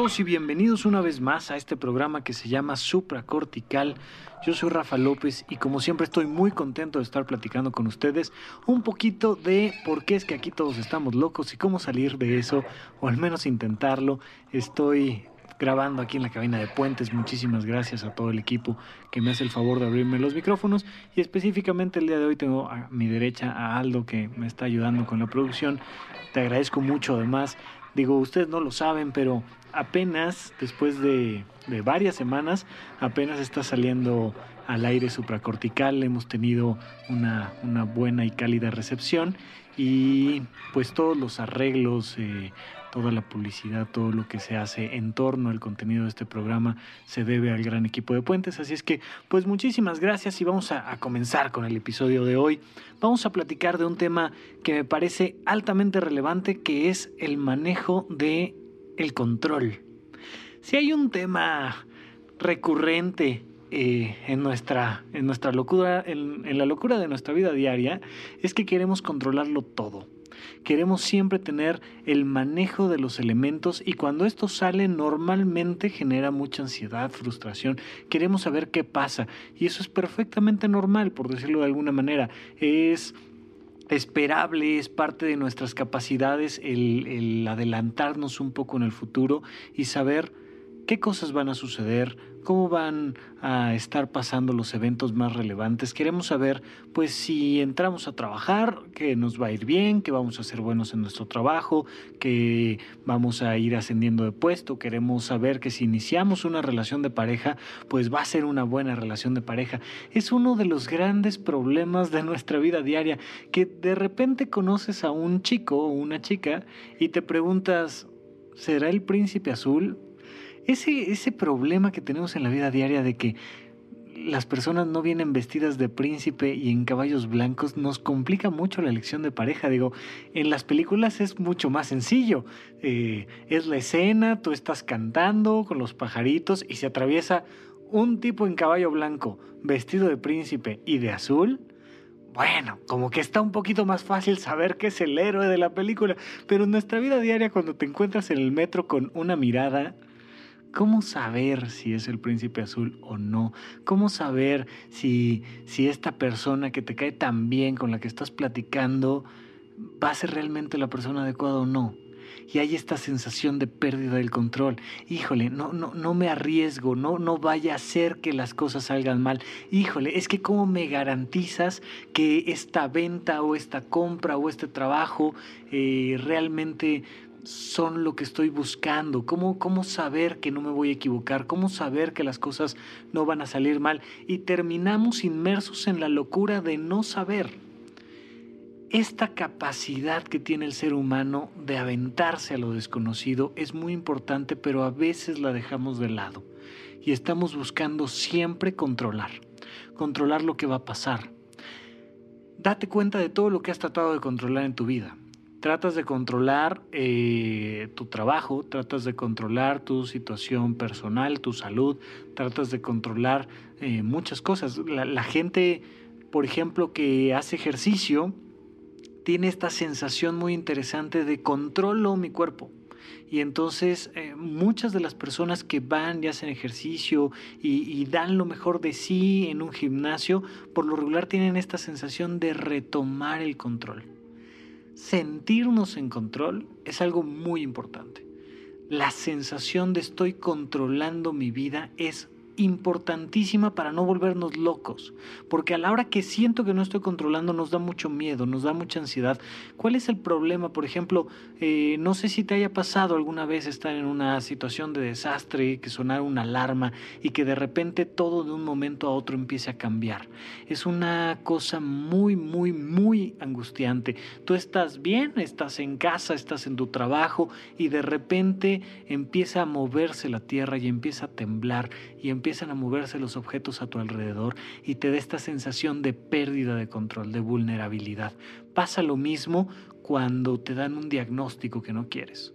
todos y bienvenidos una vez más a este programa que se llama Supracortical. Yo soy Rafa López y como siempre estoy muy contento de estar platicando con ustedes un poquito de por qué es que aquí todos estamos locos y cómo salir de eso o al menos intentarlo. Estoy grabando aquí en la cabina de Puentes. Muchísimas gracias a todo el equipo que me hace el favor de abrirme los micrófonos y específicamente el día de hoy tengo a mi derecha a Aldo que me está ayudando con la producción. Te agradezco mucho además. Digo, ustedes no lo saben, pero apenas, después de, varias semanas, apenas está saliendo al aire supracortical. Hemos tenido una, buena y cálida recepción y pues todos los arreglos, eh, toda la publicidad, todo lo que se hace en torno al contenido de este programa se debe al gran equipo de Puentes. Así es que pues muchísimas gracias y vamos a, a comenzar con el episodio de hoy. Vamos a platicar de un tema que me parece altamente relevante que es el manejo de el control. Si hay un tema recurrente eh, en, nuestra, en nuestra locura, en, en la locura de nuestra vida diaria, es que queremos controlarlo todo. Queremos siempre tener el manejo de los elementos y cuando esto sale normalmente genera mucha ansiedad, frustración. Queremos saber qué pasa y eso es perfectamente normal, por decirlo de alguna manera. Es esperable, es parte de nuestras capacidades el, adelantarnos un poco en el futuro y saber qué cosas van a suceder, cómo van a estar pasando los eventos más relevantes. Queremos saber, pues, si entramos a trabajar, que nos va a ir bien, que vamos a ser buenos en nuestro trabajo, que vamos a ir ascendiendo de puesto. Queremos saber que si iniciamos una relación de pareja, pues va a ser una buena relación de pareja. Es uno de los grandes problemas de nuestra vida diaria, que de repente conoces a un chico o una chica y te preguntas, ¿será el príncipe azul? Ese, ese problema que tenemos en la vida diaria de que las personas no vienen vestidas de príncipe y en caballos blancos nos complica mucho la elección de pareja. Digo, en las películas es mucho más sencillo. Eh, es la escena, tú estás cantando con los pajaritos y se atraviesa un tipo en caballo blanco vestido de príncipe y de azul. Bueno, como que está un poquito más fácil saber que es el héroe de la película, pero en nuestra vida diaria cuando te encuentras en el metro con una mirada ¿Cómo saber si es el príncipe azul o no? ¿Cómo saber si, si esta persona que te cae tan bien, con la que estás platicando, va a ser realmente la persona adecuada o no? Y hay esta sensación de pérdida del control. Híjole, no, no, no me arriesgo, no, no vaya a ser que las cosas salgan mal. Híjole, es que cómo me garantizas que esta venta o esta compra o este trabajo eh, realmente son lo que estoy buscando, ¿Cómo, cómo saber que no me voy a equivocar, cómo saber que las cosas no van a salir mal y terminamos inmersos en la locura de no saber. Esta capacidad que tiene el ser humano de aventarse a lo desconocido. Es muy importante, pero a veces la dejamos de lado. Y estamos buscando siempre controlar, controlar lo que va a pasar. Date cuenta de todo lo que has tratado de controlar en tu vida tratas de controlar eh, tu trabajo, tratas de controlar tu situación personal, tu salud, tratas de controlar eh, muchas cosas. La, gente, por ejemplo, que hace ejercicio, tiene esta sensación muy interesante de controlo mi cuerpo. Y entonces eh, muchas de las personas que van y hacen ejercicio y, dan lo mejor de sí en un gimnasio, por lo regular tienen esta sensación de retomar el control sentirnos en control es algo muy importante. La sensación de estoy controlando mi vida es importantísima para no volvernos locos, porque a la hora que siento que no estoy controlando nos da mucho miedo, nos da mucha ansiedad. ¿Cuál es el problema? Por ejemplo, eh, no sé si te haya pasado alguna vez estar en una situación de desastre, que sonar una alarma y que de repente todo de un momento a otro empiece a cambiar. Es una cosa muy, muy, muy angustiante. Tú estás bien, estás en casa, estás en tu trabajo y de repente empieza a moverse la tierra y empieza a temblar y empiezan a moverse los objetos a tu alrededor y te da esta sensación de pérdida de control, de vulnerabilidad. Pasa lo mismo cuando te dan un diagnóstico que no quieres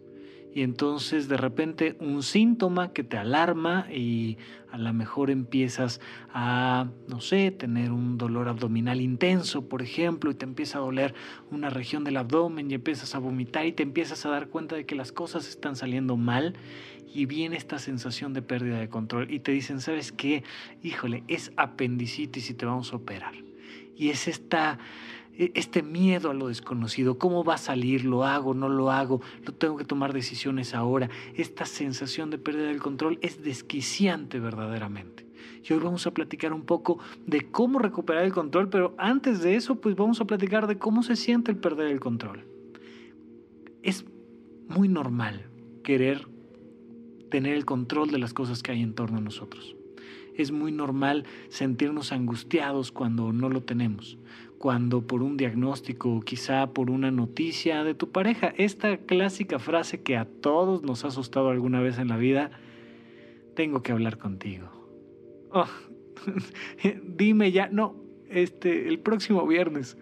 y entonces de repente un síntoma que te alarma y a lo mejor empiezas a, no sé, tener un dolor abdominal intenso, por ejemplo, y te empieza a doler una región del abdomen y empiezas a vomitar y te empiezas a dar cuenta de que las cosas están saliendo mal y viene esta sensación de pérdida de control y te dicen, ¿sabes qué? Híjole, es apendicitis y te vamos a operar. Y es esta este miedo a lo desconocido, cómo va a salir, lo hago, no lo hago, lo tengo que tomar decisiones ahora. Esta sensación de pérdida del control es desquiciante verdaderamente. Y hoy vamos a platicar un poco de cómo recuperar el control, pero antes de eso, pues vamos a platicar de cómo se siente el perder el control. Es muy normal querer tener el control de las cosas que hay en torno a nosotros. Es muy normal sentirnos angustiados cuando no lo tenemos cuando por un diagnóstico o quizá por una noticia de tu pareja. Esta clásica frase que a todos nos ha asustado alguna vez en la vida, tengo que hablar contigo. Oh, dime ya, no, este, el próximo viernes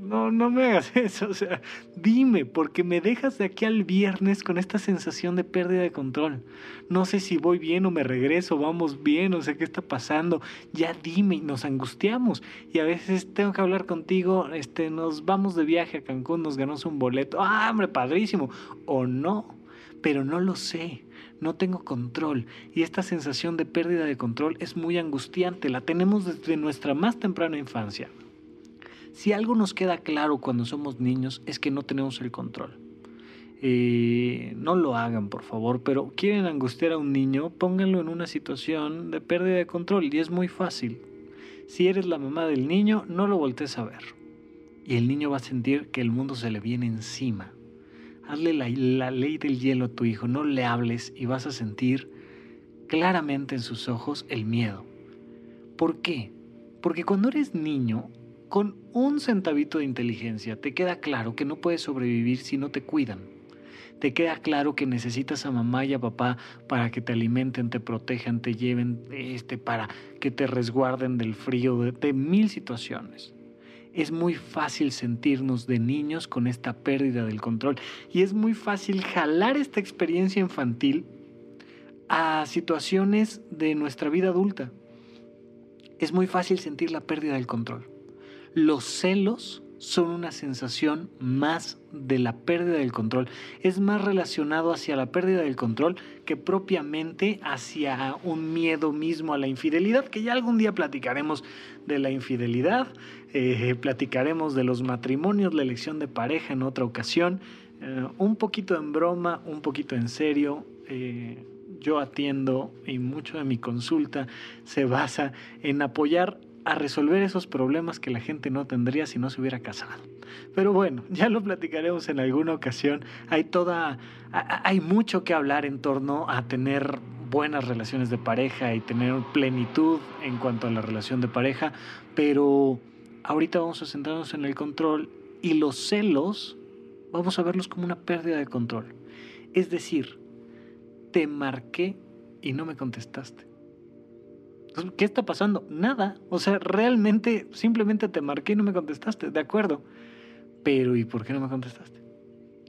no, no me hagas eso, o sea, dime, porque me dejas de aquí al viernes con esta sensación de pérdida de control. No sé si voy bien o me regreso, vamos bien, o sea, ¿qué está pasando? Ya dime, nos angustiamos. Y a veces tengo que hablar contigo, este, nos vamos de viaje a Cancún, nos ganamos un boleto, ah, hombre, padrísimo, o no, pero no lo sé. No tengo control y esta sensación de pérdida de control es muy angustiante, la tenemos desde nuestra más temprana infancia. Si algo nos queda claro cuando somos niños es que no tenemos el control. Eh, no lo hagan, por favor, pero quieren angustiar a un niño, pónganlo en una situación de pérdida de control y es muy fácil. Si eres la mamá del niño, no lo voltees a ver. Y el niño va a sentir que el mundo se le viene encima. Hazle la, la ley del hielo a tu hijo, no le hables y vas a sentir claramente en sus ojos el miedo. ¿Por qué? Porque cuando eres niño, con un centavito de inteligencia te queda claro que no puedes sobrevivir si no te cuidan. Te queda claro que necesitas a mamá y a papá para que te alimenten, te protejan, te lleven, este, para que te resguarden del frío, de, de mil situaciones. Es muy fácil sentirnos de niños con esta pérdida del control y es muy fácil jalar esta experiencia infantil a situaciones de nuestra vida adulta. Es muy fácil sentir la pérdida del control. Los celos son una sensación más de la pérdida del control. Es más relacionado hacia la pérdida del control que propiamente hacia un miedo mismo a la infidelidad, que ya algún día platicaremos de la infidelidad, eh, platicaremos de los matrimonios, la elección de pareja en otra ocasión, eh, un poquito en broma, un poquito en serio. Eh, yo atiendo y mucho de mi consulta se basa en apoyar a resolver esos problemas que la gente no tendría si no se hubiera casado. Pero bueno, ya lo platicaremos en alguna ocasión. Hay toda hay mucho que hablar en torno a tener buenas relaciones de pareja y tener plenitud en cuanto a la relación de pareja, pero ahorita vamos a centrarnos en el control y los celos vamos a verlos como una pérdida de control. Es decir, te marqué y no me contestaste ¿Qué está pasando? Nada. O sea, realmente simplemente te marqué y no me contestaste. De acuerdo. Pero ¿y por qué no me contestaste?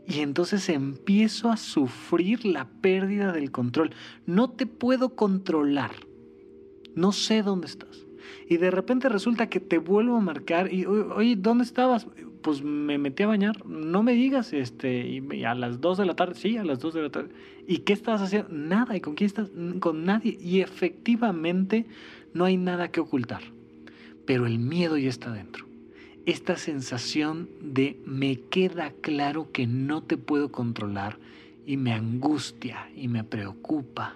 Y entonces empiezo a sufrir la pérdida del control. No te puedo controlar. No sé dónde estás. Y de repente resulta que te vuelvo a marcar y, oye, ¿dónde estabas? Pues me metí a bañar. No me digas, este, y a las 2 de la tarde, sí, a las 2 de la tarde. ¿Y qué estás haciendo? Nada. ¿Y con quién estás? Con nadie. Y efectivamente no hay nada que ocultar. Pero el miedo ya está dentro. Esta sensación de me queda claro que no te puedo controlar y me angustia y me preocupa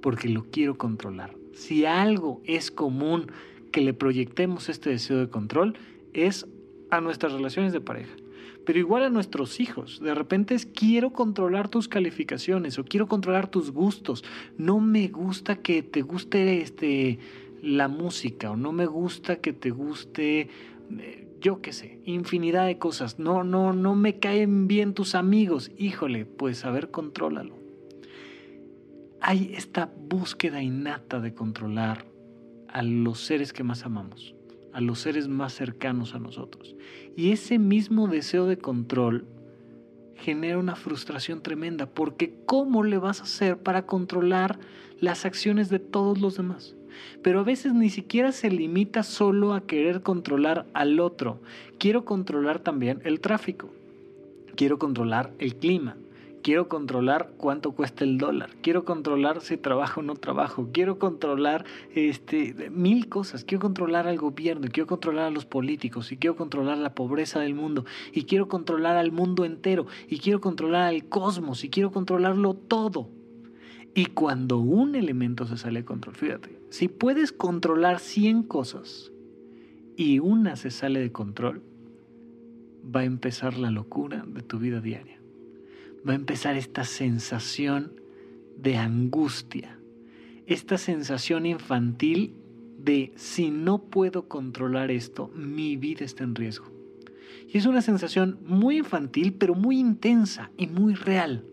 porque lo quiero controlar. Si algo es común que le proyectemos este deseo de control, es a nuestras relaciones de pareja. Pero igual a nuestros hijos. De repente es quiero controlar tus calificaciones o quiero controlar tus gustos. No me gusta que te guste este la música o no me gusta que te guste eh, yo qué sé, infinidad de cosas. No, no, no me caen bien tus amigos. Híjole, pues a ver, contrólalo. Hay esta búsqueda innata de controlar a los seres que más amamos, a los seres más cercanos a nosotros. Y ese mismo deseo de control genera una frustración tremenda, porque ¿cómo le vas a hacer para controlar las acciones de todos los demás? Pero a veces ni siquiera se limita solo a querer controlar al otro. Quiero controlar también el tráfico. Quiero controlar el clima. Quiero controlar cuánto cuesta el dólar. Quiero controlar si trabajo o no trabajo. Quiero controlar este, mil cosas. Quiero controlar al gobierno. Quiero controlar a los políticos. Y quiero controlar la pobreza del mundo. Y quiero controlar al mundo entero. Y quiero controlar al cosmos. Y quiero controlarlo todo. Y cuando un elemento se sale de control, fíjate, si puedes controlar 100 cosas y una se sale de control, va a empezar la locura de tu vida diaria. Va a empezar esta sensación de angustia, esta sensación infantil de si no puedo controlar esto, mi vida está en riesgo. Y es una sensación muy infantil, pero muy intensa y muy real.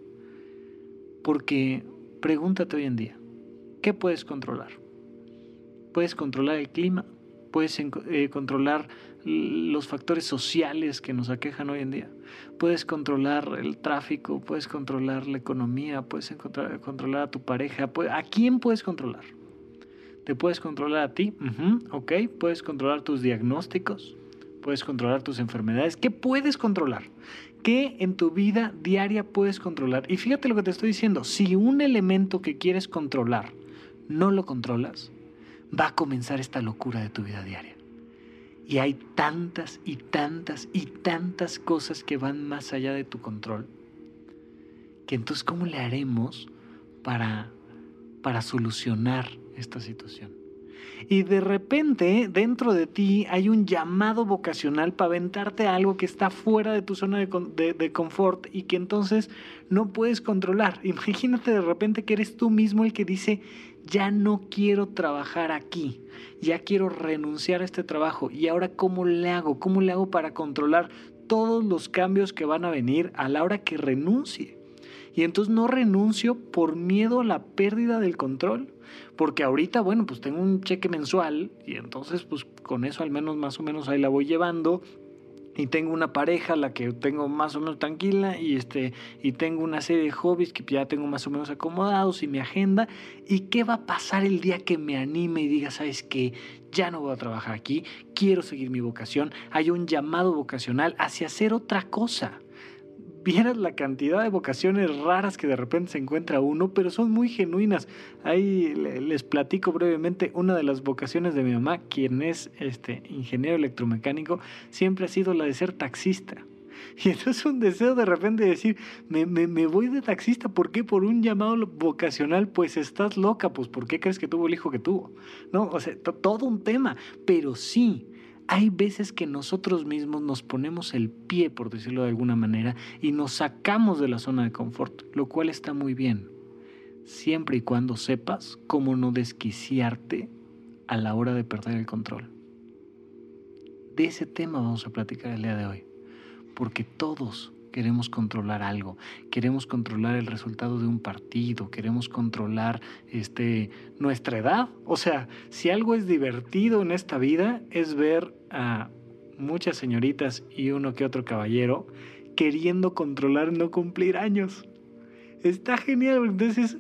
Porque pregúntate hoy en día, ¿qué puedes controlar? Puedes controlar el clima, puedes eh, controlar los factores sociales que nos aquejan hoy en día, puedes controlar el tráfico, puedes controlar la economía, puedes controlar a tu pareja, ¿a quién puedes controlar? ¿Te puedes controlar a ti? ok, puedes controlar tus diagnósticos, puedes controlar tus enfermedades. ¿Qué puedes controlar? ¿Qué en tu vida diaria puedes controlar? Y fíjate lo que te estoy diciendo, si un elemento que quieres controlar no lo controlas, va a comenzar esta locura de tu vida diaria. Y hay tantas y tantas y tantas cosas que van más allá de tu control. Que entonces, ¿cómo le haremos para, para solucionar esta situación? Y de repente, dentro de ti hay un llamado vocacional para aventarte algo que está fuera de tu zona de, de, confort y que entonces no puedes controlar. Imagínate de repente que eres tú mismo el que dice, ya no quiero trabajar aquí, ya quiero renunciar a este trabajo. ¿Y ahora cómo le hago? ¿Cómo le hago para controlar todos los cambios que van a venir a la hora que renuncie? Y entonces no renuncio por miedo a la pérdida del control. Porque ahorita, bueno, pues tengo un cheque mensual y entonces pues con eso al menos más o menos ahí la voy llevando y tengo una pareja la que tengo más o menos tranquila y este y tengo una serie de hobbies que ya tengo más o menos acomodados y mi agenda y qué va a pasar el día que me anime y diga sabes que ya no voy a trabajar aquí quiero seguir mi vocación hay un llamado vocacional hacia hacer otra cosa vieras la cantidad de vocaciones raras que de repente se encuentra uno, pero son muy genuinas. Ahí les platico brevemente una de las vocaciones de mi mamá, quien es este ingeniero electromecánico, siempre ha sido la de ser taxista. Y entonces un deseo de repente de decir, me, me, voy de taxista, ¿por qué? Por un llamado vocacional, pues estás loca, pues ¿por qué crees que tuvo el hijo que tuvo? No, o sea, todo un tema, pero sí, hay veces que nosotros mismos nos ponemos el pie, por decirlo de alguna manera, y nos sacamos de la zona de confort, lo cual está muy bien, siempre y cuando sepas cómo no desquiciarte a la hora de perder el control. De ese tema vamos a platicar el día de hoy, porque todos queremos controlar algo, queremos controlar el resultado de un partido, queremos controlar este, nuestra edad. O sea, si algo es divertido en esta vida es ver a muchas señoritas y uno que otro caballero queriendo controlar no cumplir años. Está genial, entonces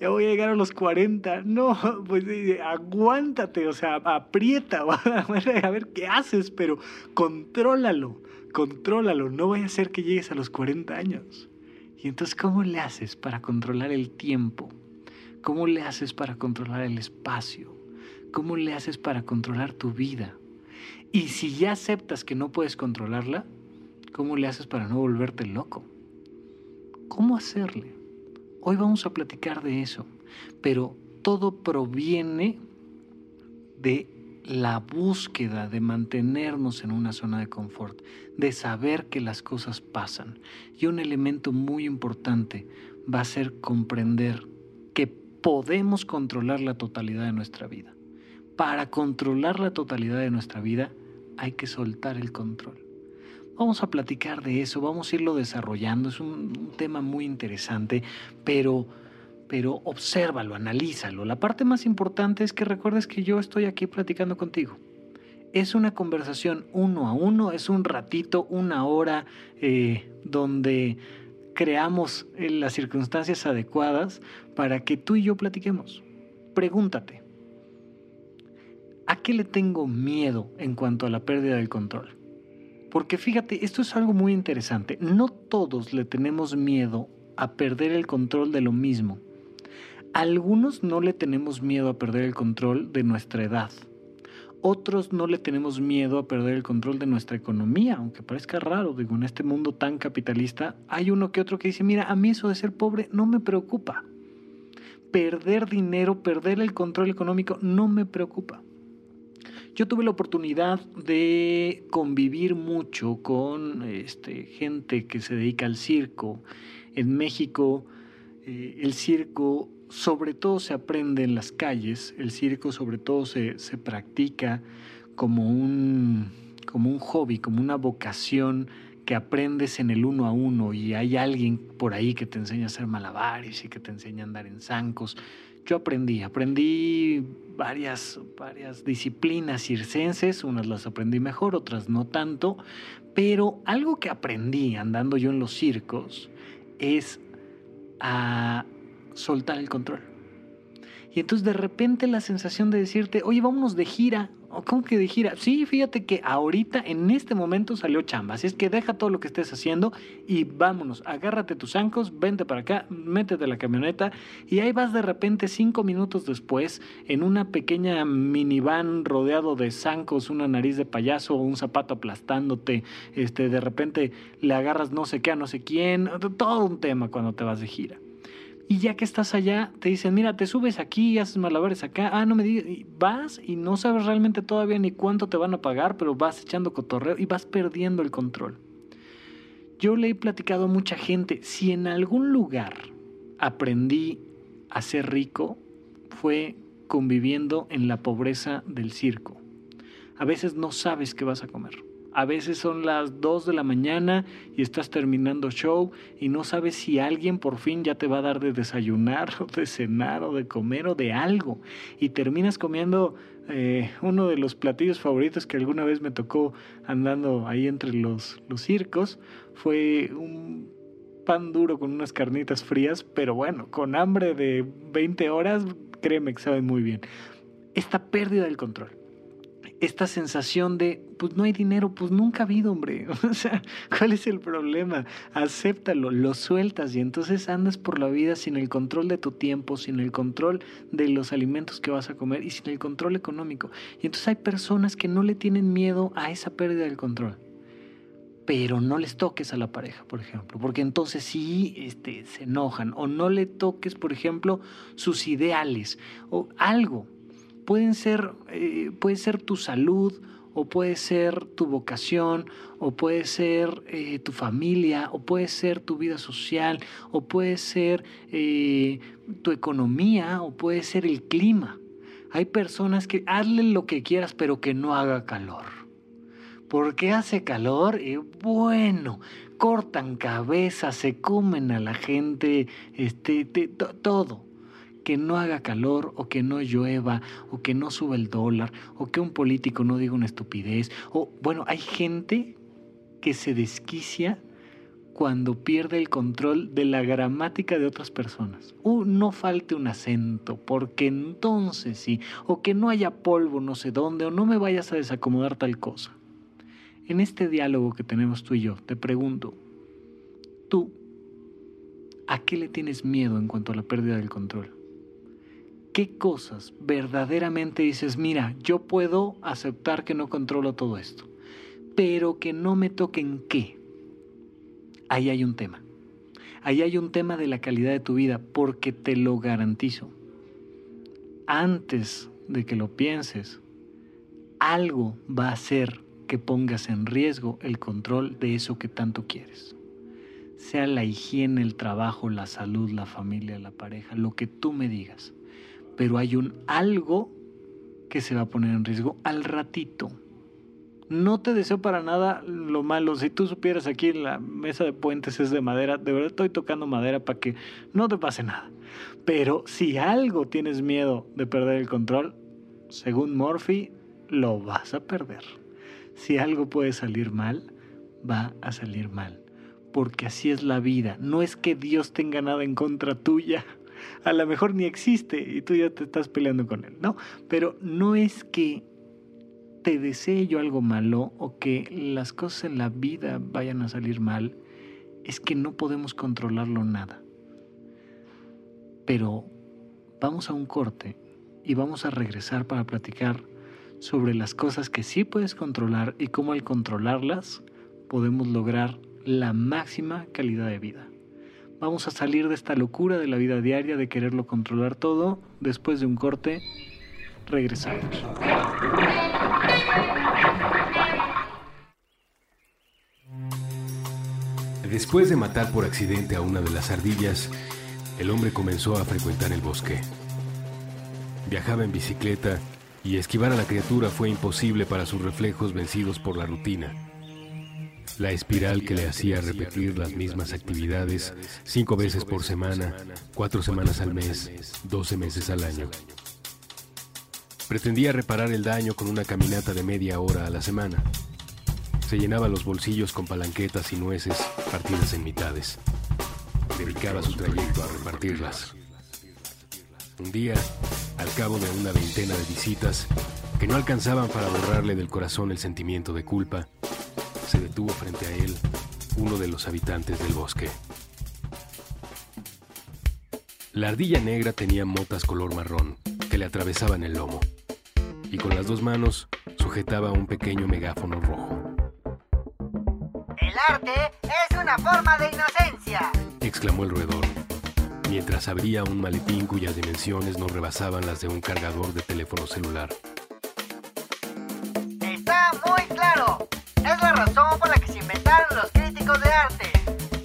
ya voy a llegar a los 40. No, pues aguántate, o sea, aprieta, a ver qué haces, pero contrólalo contrólalo, no vaya a ser que llegues a los 40 años. Y entonces, ¿cómo le haces para controlar el tiempo? ¿Cómo le haces para controlar el espacio? ¿Cómo le haces para controlar tu vida? Y si ya aceptas que no puedes controlarla, ¿cómo le haces para no volverte loco? ¿Cómo hacerle? Hoy vamos a platicar de eso. pero todo proviene de la búsqueda de mantenernos en una zona de confort, de saber que las cosas pasan. Y un elemento muy importante va a ser comprender que podemos controlar la totalidad de nuestra vida. Para controlar la totalidad de nuestra vida hay que soltar el control. Vamos a platicar de eso, vamos a irlo desarrollando, es un, tema muy interesante, pero pero obsérvalo, analízalo. La parte más importante es que recuerdes que yo estoy aquí platicando contigo. Es una conversación uno a uno, es un ratito, una hora eh, donde creamos eh, las circunstancias adecuadas para que tú y yo platiquemos. Pregúntate, ¿a qué le tengo miedo en cuanto a la pérdida del control? Porque fíjate, esto es algo muy interesante. No todos le tenemos miedo a perder el control de lo mismo. Algunos no le tenemos miedo a perder el control de nuestra edad. Otros no le tenemos miedo a perder el control de nuestra economía, aunque parezca raro, digo, en este mundo tan capitalista, hay uno que otro que dice, mira, a mí eso de ser pobre no me preocupa. Perder dinero, perder el control económico no me preocupa. Yo tuve la oportunidad de convivir mucho con este, gente que se dedica al circo. En México, eh, el circo sobre todo se aprende en las calles, el circo sobre todo se, practica como un, como un hobby, como una vocación que aprendes en el uno a uno y hay alguien por ahí que te enseña a hacer malabares y que te enseña a andar en zancos. Yo aprendí, aprendí varias, varias disciplinas circenses, unas las aprendí mejor, otras no tanto, pero algo que aprendí andando yo en los circos es a soltar el control. Y entonces de repente la sensación de decirte, oye, vámonos de gira. ¿Cómo que de gira? Sí, fíjate que ahorita, en este momento salió chamba. Así es que deja todo lo que estés haciendo y vámonos. Agárrate tus zancos, vente para acá, métete la camioneta y ahí vas de repente cinco minutos después en una pequeña minivan rodeado de zancos, una nariz de payaso, un zapato aplastándote. Este, de repente le agarras no sé qué a no sé quién. Todo un tema cuando te vas de gira. Y ya que estás allá, te dicen, mira, te subes aquí, haces malabares acá. Ah, no me digas. vas y no sabes realmente todavía ni cuánto te van a pagar, pero vas echando cotorreo y vas perdiendo el control. Yo le he platicado a mucha gente, si en algún lugar aprendí a ser rico, fue conviviendo en la pobreza del circo. A veces no sabes qué vas a comer. A veces son las 2 de la mañana y estás terminando show y no sabes si alguien por fin ya te va a dar de desayunar o de cenar o de comer o de algo. Y terminas comiendo eh, uno de los platillos favoritos que alguna vez me tocó andando ahí entre los, los circos. Fue un pan duro con unas carnitas frías, pero bueno, con hambre de 20 horas, créeme que saben muy bien. Esta pérdida del control esta sensación de, pues no hay dinero, pues nunca ha habido, hombre. O sea, ¿cuál es el problema? Acéptalo, lo sueltas y entonces andas por la vida sin el control de tu tiempo, sin el control de los alimentos que vas a comer y sin el control económico. Y entonces hay personas que no le tienen miedo a esa pérdida del control. Pero no les toques a la pareja, por ejemplo, porque entonces sí este, se enojan. O no le toques, por ejemplo, sus ideales o algo pueden ser, eh, puede ser tu salud, o puede ser tu vocación, o puede ser eh, tu familia, o puede ser tu vida social, o puede ser eh, tu economía, o puede ser el clima. Hay personas que hazle lo que quieras, pero que no haga calor. ¿Por qué hace calor? bueno, cortan cabezas, se comen a la gente, este, todo que no haga calor o que no llueva o que no suba el dólar o que un político no diga una estupidez. O bueno, hay gente que se desquicia cuando pierde el control de la gramática de otras personas. O no falte un acento, porque entonces sí, o que no haya polvo no sé dónde, o no me vayas a desacomodar tal cosa. En este diálogo que tenemos tú y yo, te pregunto, tú, ¿a qué le tienes miedo en cuanto a la pérdida del control? Qué cosas verdaderamente dices, mira, yo puedo aceptar que no controlo todo esto, pero que no me toquen qué. Ahí hay un tema. Ahí hay un tema de la calidad de tu vida, porque te lo garantizo. antes de que lo pienses, algo va a hacer que pongas en riesgo el control de eso que tanto quieres. Sea la higiene, el trabajo, la salud, la familia, la pareja, lo que tú me digas. Pero hay un algo que se va a poner en riesgo al ratito. No te deseo para nada lo malo. Si tú supieras aquí la mesa de puentes es de madera, de verdad estoy tocando madera para que no te pase nada. Pero si algo tienes miedo de perder el control, según Murphy, lo vas a perder. Si algo puede salir mal, va a salir mal. Porque así es la vida. No es que Dios tenga nada en contra tuya. A lo mejor ni existe y tú ya te estás peleando con él, ¿no? Pero no es que te desee yo algo malo o que las cosas en la vida vayan a salir mal, es que no podemos controlarlo nada. Pero vamos a un corte y vamos a regresar para platicar sobre las cosas que sí puedes controlar y cómo al controlarlas podemos lograr la máxima calidad de vida. Vamos a salir de esta locura de la vida diaria de quererlo controlar todo. Después de un corte, regresamos. Después de matar por accidente a una de las ardillas, el hombre comenzó a frecuentar el bosque. Viajaba en bicicleta y esquivar a la criatura fue imposible para sus reflejos vencidos por la rutina. La espiral que le hacía repetir las mismas actividades cinco veces por semana, cuatro semanas al mes, doce meses al año. Pretendía reparar el daño con una caminata de media hora a la semana. Se llenaba los bolsillos con palanquetas y nueces partidas en mitades. Dedicaba su trayecto a repartirlas. Un día, al cabo de una veintena de visitas, que no alcanzaban para borrarle del corazón el sentimiento de culpa, se detuvo frente a él uno de los habitantes del bosque. La ardilla negra tenía motas color marrón que le atravesaban el lomo y con las dos manos sujetaba un pequeño megáfono rojo. El arte es una forma de inocencia, exclamó el roedor, mientras abría un maletín cuyas dimensiones no rebasaban las de un cargador de teléfono celular. Razón por la que se inventaron los críticos de arte.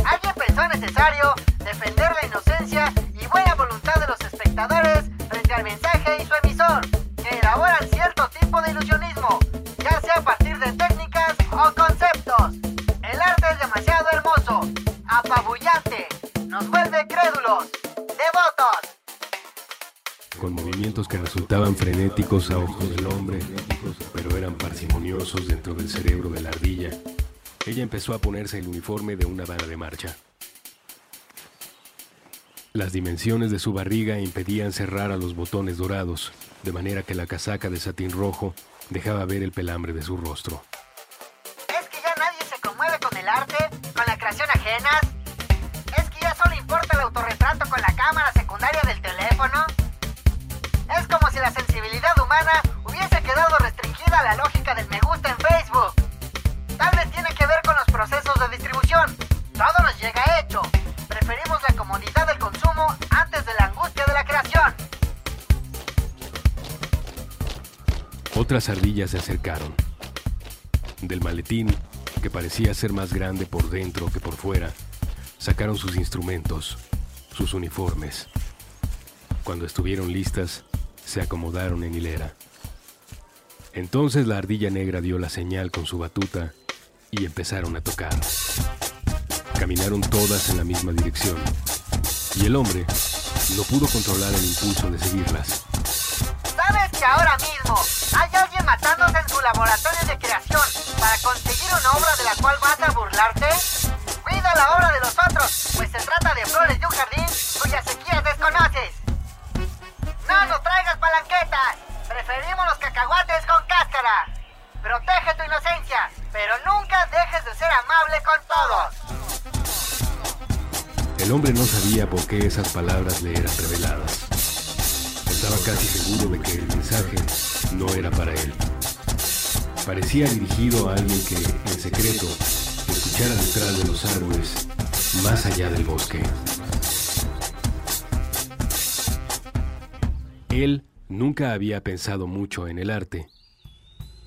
Alguien pensó necesario defender la inocencia y buena voluntad de los espectadores frente al mensaje y su emisor, que elaboran cierto tipo de ilusionismo, ya sea a partir de técnicas o conceptos. El arte es demasiado hermoso, apabullante, nos vuelve crédulos, devotos. con movimientos que resultaban frenéticos a ojos del hombre, pero eran parsimoniosos dentro del cerebro de la ardilla. Ella empezó a ponerse el uniforme de una vara de marcha. Las dimensiones de su barriga impedían cerrar a los botones dorados, de manera que la casaca de satín rojo dejaba ver el pelambre de su rostro. ¿Es que ya nadie se conmueve con el arte, con la creación ajenas? ¿Es que ya solo importa el autorretrato con la cámara secundaria del teléfono? La lógica del me gusta en Facebook. Tal vez tiene que ver con los procesos de distribución. Todo nos llega hecho. Preferimos la comodidad del consumo antes de la angustia de la creación. Otras ardillas se acercaron. Del maletín, que parecía ser más grande por dentro que por fuera, sacaron sus instrumentos, sus uniformes. Cuando estuvieron listas, se acomodaron en hilera. Entonces la ardilla negra dio la señal con su batuta y empezaron a tocar. Caminaron todas en la misma dirección y el hombre no pudo controlar el impulso de seguirlas. ¿Sabes que ahora mismo hay alguien matándose en su laboratorio de creación para conseguir una obra de la cual vas a burlarte? Cuida la obra de los hombre no sabía por qué esas palabras le eran reveladas. Estaba casi seguro de que el mensaje no era para él. Parecía dirigido a alguien que, en secreto, escuchara detrás de los árboles, más allá del bosque. Él Nunca había pensado mucho en el arte.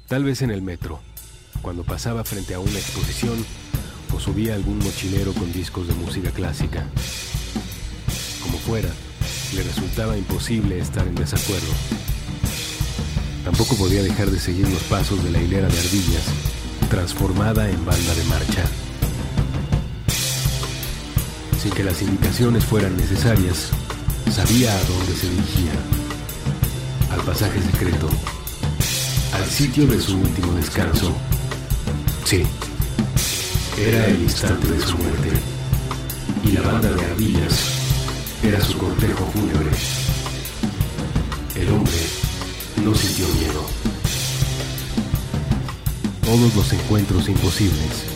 Tal vez en el metro, cuando pasaba frente a una exposición o subía algún mochilero con discos de música clásica. Como fuera, le resultaba imposible estar en desacuerdo. Tampoco podía dejar de seguir los pasos de la hilera de ardillas, transformada en banda de marcha. Sin que las indicaciones fueran necesarias, sabía a dónde se dirigía al pasaje secreto, al sitio de su último descanso. Sí, era el instante de su muerte, y la banda de ardillas era su cortejo fúnebre. El hombre no sintió miedo. Todos los encuentros imposibles,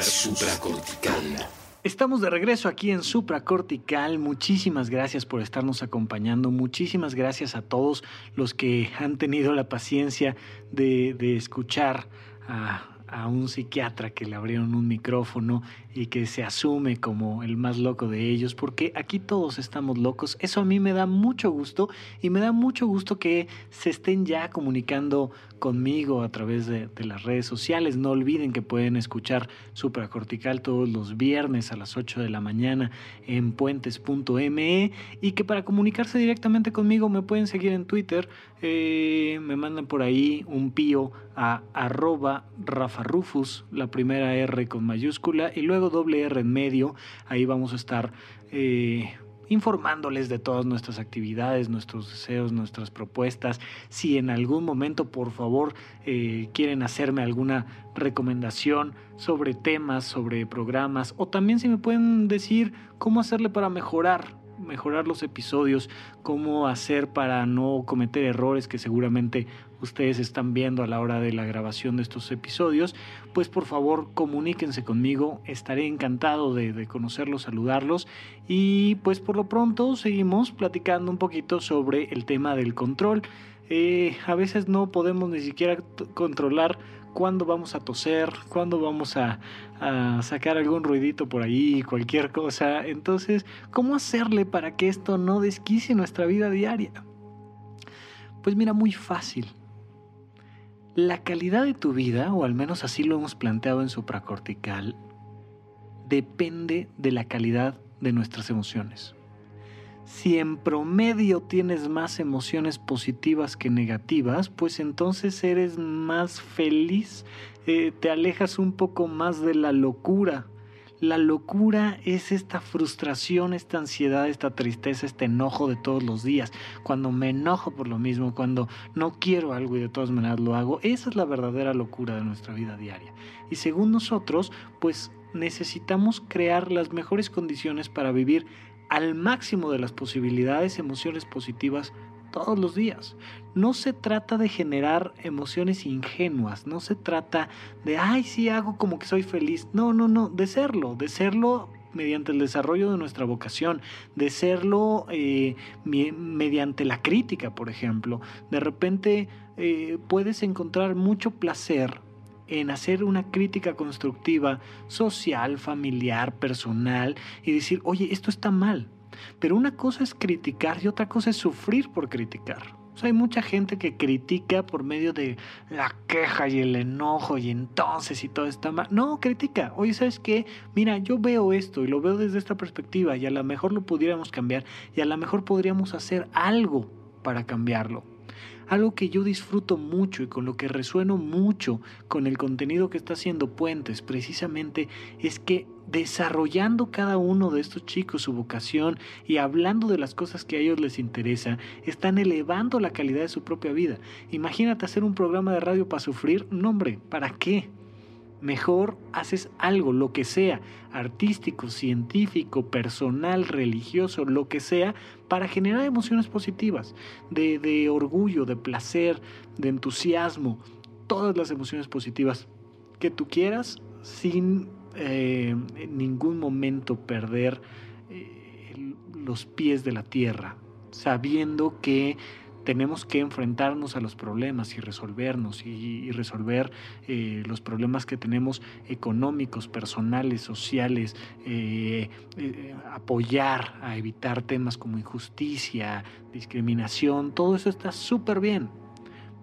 Supracortical. Estamos de regreso aquí en Supracortical. Muchísimas gracias por estarnos acompañando. Muchísimas gracias a todos los que han tenido la paciencia de, escuchar a un psiquiatra que le abrieron un micrófono y que se asume como el más loco de ellos, porque aquí todos estamos locos. Eso a mí me da mucho gusto y me da mucho gusto que se estén ya comunicando conmigo a través de, las redes sociales. No olviden que pueden escuchar Supracortical todos los viernes a las 8 de la mañana en puentes.me y que para comunicarse directamente conmigo me pueden seguir en Twitter. Eh, me mandan por ahí un pío a arroba Rafa Rufus, la primera R con mayúscula y luego doble R en medio. Ahí vamos a estar eh, informándoles de todas nuestras actividades, nuestros deseos, nuestras propuestas. Si en algún momento, por favor, eh, quieren hacerme alguna recomendación sobre temas, sobre programas, o también si me pueden decir cómo hacerle para mejorar mejorar los episodios, cómo hacer para no cometer errores que seguramente ustedes están viendo a la hora de la grabación de estos episodios, pues por favor comuníquense conmigo, estaré encantado de, conocerlos, saludarlos y pues por lo pronto seguimos platicando un poquito sobre el tema del control. Eh, a veces no podemos ni siquiera controlar cuándo vamos a toser, cuándo vamos a, a sacar algún ruidito por ahí, cualquier cosa. Entonces, ¿cómo hacerle para que esto no desquicie nuestra vida diaria? Pues mira, muy fácil. La calidad de tu vida, o al menos así lo hemos planteado en supracortical, depende de la calidad de nuestras emociones. Si en promedio tienes más emociones positivas que negativas, pues entonces eres más feliz, eh, te alejas un poco más de la locura. La locura es esta frustración, esta ansiedad, esta tristeza, este enojo de todos los días. Cuando me enojo por lo mismo, cuando no quiero algo y de todas maneras lo hago, esa es la verdadera locura de nuestra vida diaria. Y según nosotros, pues necesitamos crear las mejores condiciones para vivir al máximo de las posibilidades emociones positivas todos los días. No se trata de generar emociones ingenuas, no se trata de, ay, sí hago como que soy feliz. No, no, no, de serlo, de serlo mediante el desarrollo de nuestra vocación, de serlo eh, mediante la crítica, por ejemplo. De repente eh, puedes encontrar mucho placer en hacer una crítica constructiva social, familiar, personal y decir, oye, esto está mal. Pero una cosa es criticar y otra cosa es sufrir por criticar. O sea, hay mucha gente que critica por medio de la queja y el enojo y entonces y todo está mal. No, critica. Oye, ¿sabes qué? Mira, yo veo esto y lo veo desde esta perspectiva y a lo mejor lo pudiéramos cambiar y a lo mejor podríamos hacer algo para cambiarlo. Algo que yo disfruto mucho y con lo que resueno mucho con el contenido que está haciendo Puentes precisamente es que desarrollando cada uno de estos chicos su vocación y hablando de las cosas que a ellos les interesa, están elevando la calidad de su propia vida. Imagínate hacer un programa de radio para sufrir, no hombre, ¿para qué? Mejor haces algo, lo que sea, artístico, científico, personal, religioso, lo que sea, para generar emociones positivas, de, de orgullo, de placer, de entusiasmo, todas las emociones positivas que tú quieras sin eh, en ningún momento perder eh, los pies de la tierra, sabiendo que tenemos que enfrentarnos a los problemas y resolvernos y, resolver eh, los problemas que tenemos económicos, personales, sociales, apoyar a evitar temas como injusticia, discriminación, todo eso está súper bien,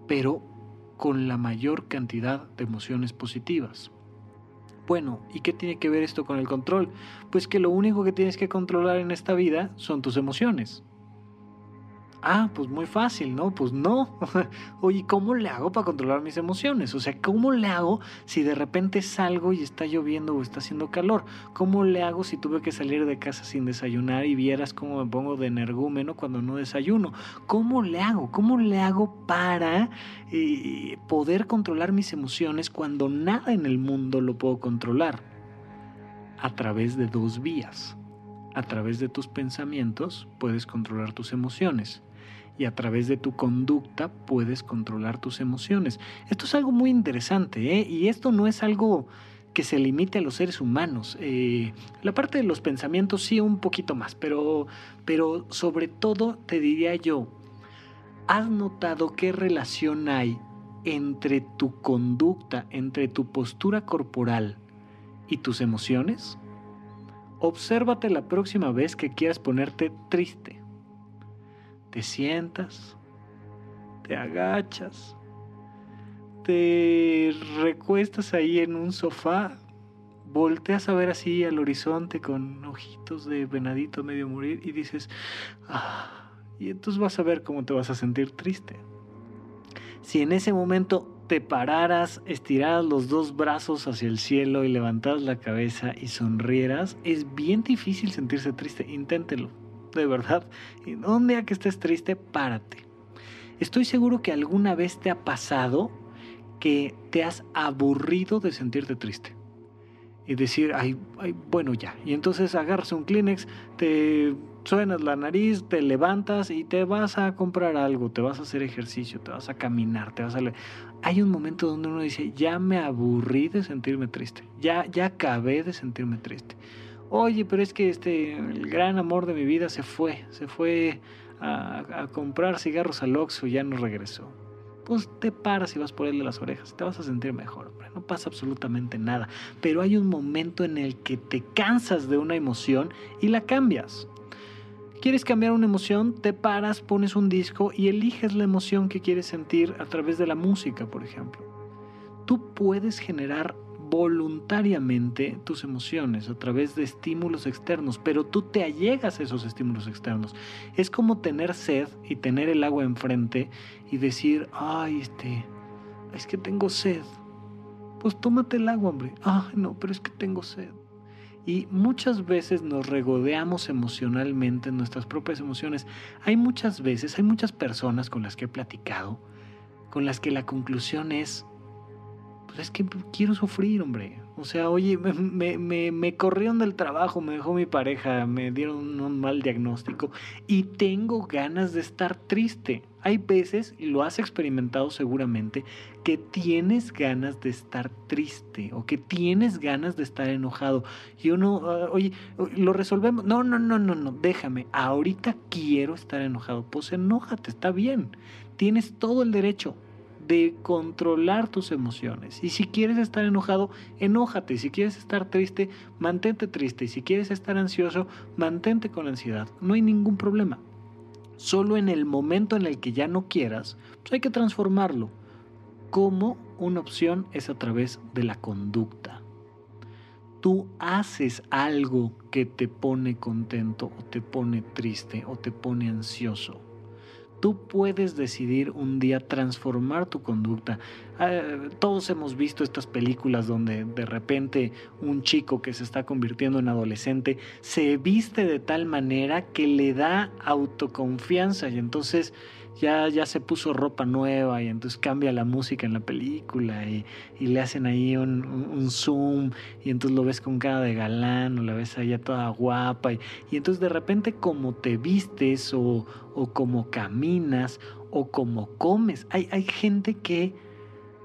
pero con la mayor cantidad de emociones positivas. Bueno, ¿y qué tiene que ver esto con el control? Pues que lo único que tienes que controlar en esta vida son tus emociones. Ah, pues muy fácil, ¿no? Pues no. Oye, ¿cómo le hago para controlar mis emociones? O sea, ¿cómo le hago si de repente salgo y está lloviendo o está haciendo calor? ¿Cómo le hago si tuve que salir de casa sin desayunar y vieras cómo me pongo de energúmeno cuando no desayuno? ¿Cómo le hago? ¿Cómo le hago para eh, poder controlar mis emociones cuando nada en el mundo lo puedo controlar? A través de dos vías. A través de tus pensamientos puedes controlar tus emociones y a través de tu conducta puedes controlar tus emociones. Esto es algo muy interesante ¿eh? y esto no es algo que se limite a los seres humanos. Eh, la parte de los pensamientos sí un poquito más, pero, pero sobre todo te diría yo, ¿has notado qué relación hay entre tu conducta, entre tu postura corporal y tus emociones? Obsérvate la próxima vez que quieras ponerte triste te sientas, te agachas, te recuestas ahí en un sofá, volteas a ver así al horizonte con ojitos de venadito medio morir y dices, ah, y entonces vas a ver cómo te vas a sentir triste. Si en ese momento te pararas, estiraras los dos brazos hacia el cielo y levantaras la cabeza y sonrieras, es bien difícil sentirse triste. Inténtelo de verdad. Un día que estés triste, párate. Estoy seguro que alguna vez te ha pasado que te has aburrido de sentirte triste. Y decir, ay, ay, bueno ya. Y entonces agarras un Kleenex, te suenas la nariz, te levantas y te vas a comprar algo, te vas a hacer ejercicio, te vas a caminar, te vas a... Hay un momento donde uno dice, ya me aburrí de sentirme triste, ya, ya acabé de sentirme triste oye, pero es que este, el gran amor de mi vida se fue, se fue a, comprar cigarros al Oxxo y ya no regresó. Pues te paras y vas por él de las orejas, te vas a sentir mejor, hombre. No pasa absolutamente nada. Pero hay un momento en el que te cansas de una emoción y la cambias. ¿Quieres cambiar una emoción? Te paras, pones un disco y eliges la emoción que quieres sentir a través de la música, por ejemplo. Tú puedes generar voluntariamente tus emociones a través de estímulos externos, pero tú te allegas a esos estímulos externos. Es como tener sed y tener el agua enfrente y decir, ay, este, es que tengo sed. Pues tómate el agua, hombre. Ay, no, pero es que tengo sed. Y muchas veces nos regodeamos emocionalmente en nuestras propias emociones. Hay muchas veces, hay muchas personas con las que he platicado, con las que la conclusión es, pues es que quiero sufrir, hombre. O sea, oye, me, me, me, corrieron del trabajo, me dejó mi pareja, me dieron un mal diagnóstico y tengo ganas de estar triste. Hay veces, y lo has experimentado seguramente, que tienes ganas de estar triste o que tienes ganas de estar enojado. Y uno, ah, oye, lo resolvemos. No, no, no, no, no, déjame. Ahorita quiero estar enojado. Pues enójate, está bien. Tienes todo el derecho de controlar tus emociones. Y si quieres estar enojado, enójate. Si quieres estar triste, mantente triste. Y si quieres estar ansioso, mantente con ansiedad. No hay ningún problema. Solo en el momento en el que ya no quieras, pues hay que transformarlo. Como una opción es a través de la conducta. Tú haces algo que te pone contento o te pone triste o te pone ansioso Tú puedes decidir un día transformar tu conducta. Ah, todos hemos visto estas películas donde de repente un chico que se está convirtiendo en adolescente se viste de tal manera que le da autoconfianza y entonces ya, ya se puso ropa nueva y entonces cambia la música en la película y, le hacen ahí un, zoom y entonces lo ves con cara de galán o la ves allá toda guapa y, entonces de repente como te vistes o, o como caminas o como comes, hay, hay gente que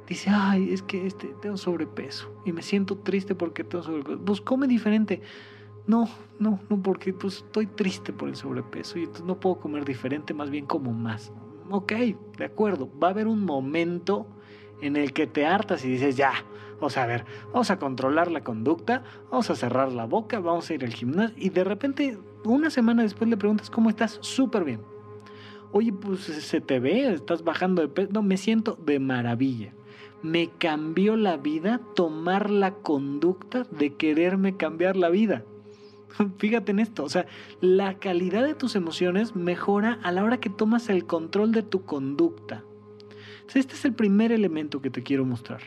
dice, ay, es que este, tengo sobrepeso y me siento triste porque tengo sobrepeso. Pues come diferente. No, no, no, porque pues estoy triste por el sobrepeso y entonces no puedo comer diferente, más bien como más ok, de acuerdo, va a haber un momento en el que te hartas y dices, ya, vamos a ver, vamos a controlar la conducta, vamos a cerrar la boca, vamos a ir al gimnasio y de repente una semana después le preguntas, ¿cómo estás? Súper bien. Oye, pues se te ve, estás bajando de peso. No, me siento de maravilla. Me cambió la vida tomar la conducta de quererme cambiar la vida. Fíjate en esto, o sea, la calidad de tus emociones mejora a la hora que tomas el control de tu conducta. este es el primer elemento que te quiero mostrar.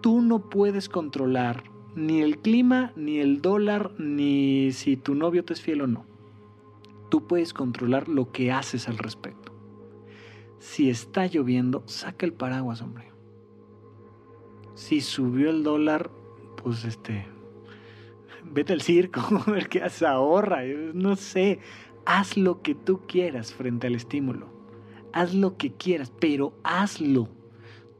Tú no puedes controlar ni el clima, ni el dólar, ni si tu novio te es fiel o no. Tú puedes controlar lo que haces al respecto. Si está lloviendo, saca el paraguas, hombre. Si subió el dólar, pues este, vete al circo, a ver qué ahorra, no sé, haz lo que tú quieras frente al estímulo, haz lo que quieras, pero hazlo.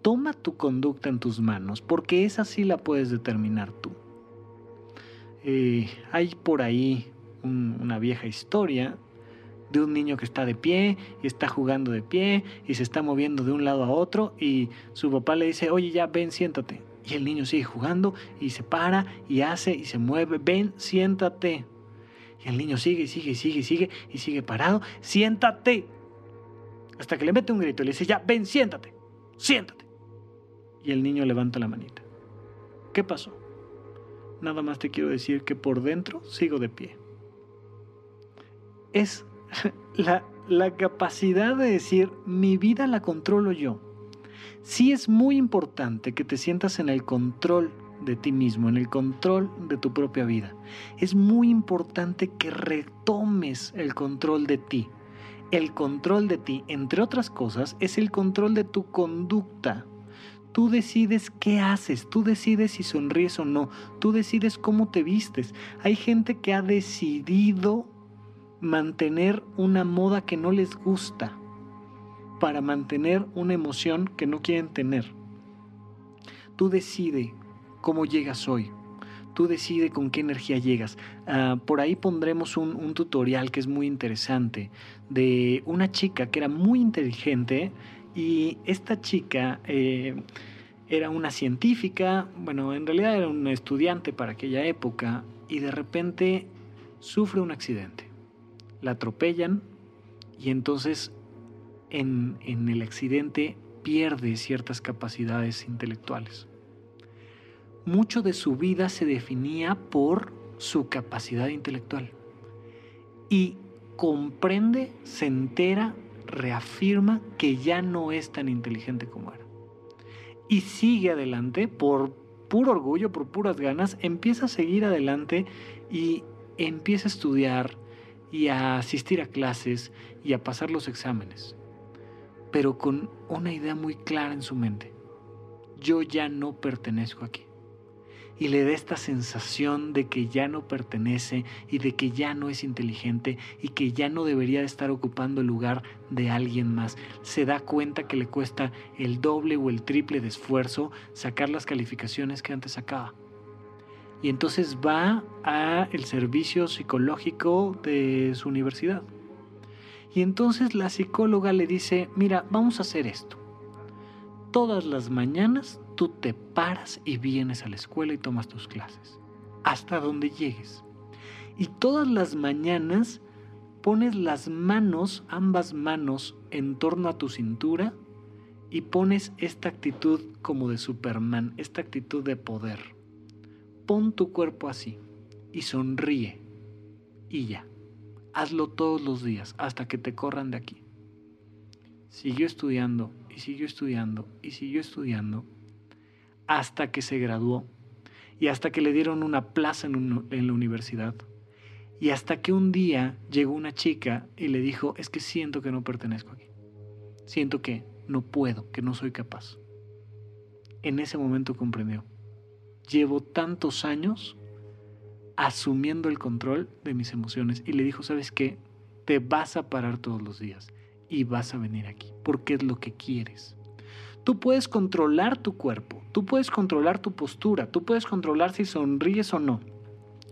Toma tu conducta en tus manos, porque esa sí la puedes determinar tú. Eh, hay por ahí una vieja historia de un niño que está de pie y está jugando de pie y se está moviendo de un lado a otro y su papá le dice, oye ya ven, siéntate. Y el niño sigue jugando y se para y hace y se mueve. Ven, siéntate. Y el niño sigue y sigue y sigue y sigue y sigue parado. Siéntate. Hasta que le mete un grito y le dice, ya, ven, siéntate. Siéntate. Y el niño levanta la manita. ¿Qué pasó? Nada más te quiero decir que por dentro sigo de pie. Es la, la capacidad de decir, mi vida la controlo yo sí es muy importante que te sientas en el control de ti mismo, en el control de tu propia vida. Es muy importante que retomes el control de ti. El control de ti, entre otras cosas, es el control de tu conducta. Tú decides qué haces, tú decides si sonríes o no, tú decides cómo te vistes. Hay gente que ha decidido mantener una moda que no les gusta para mantener una emoción que no quieren tener. Tú decide cómo llegas hoy. Tú decide con qué energía llegas. Ah, por ahí pondremos un, tutorial que es muy interesante de una chica que era muy inteligente y esta chica eh, era una científica, bueno, en realidad era un estudiante para aquella época y de repente sufre un accidente. La atropellan y entonces en, el accidente pierde ciertas capacidades intelectuales. Mucho de su vida se definía por su capacidad intelectual y comprende, se entera, reafirma que ya no es tan inteligente como era. Y sigue adelante por puro orgullo, por puras ganas, empieza a seguir adelante y empieza a estudiar y a asistir a clases y a pasar los exámenes pero con una idea muy clara en su mente. Yo ya no pertenezco aquí. Y le da esta sensación de que ya no pertenece y de que ya no es inteligente y que ya no debería de estar ocupando el lugar de alguien más. Se da cuenta que le cuesta el doble o el triple de esfuerzo sacar las calificaciones que antes sacaba. Y entonces va a el servicio psicológico de su universidad y entonces la psicóloga le dice, mira, vamos a hacer esto. Todas las mañanas tú te paras y vienes a la escuela y tomas tus clases, hasta donde llegues. Y todas las mañanas pones las manos, ambas manos, en torno a tu cintura y pones esta actitud como de Superman, esta actitud de poder. Pon tu cuerpo así y sonríe y ya. Hazlo todos los días hasta que te corran de aquí. Siguió estudiando y siguió estudiando y siguió estudiando hasta que se graduó y hasta que le dieron una plaza en, la universidad. Y hasta que un día llegó una chica y le dijo, es que siento que no pertenezco aquí. Siento que no puedo, que no soy capaz. En ese momento comprendió. Llevo tantos años asumiendo el control de mis emociones y le dijo, ¿sabes qué? Te vas a parar todos los días y vas a venir aquí, porque es lo que quieres. Tú puedes controlar tu cuerpo, tú puedes controlar tu postura, tú puedes controlar si sonríes o no.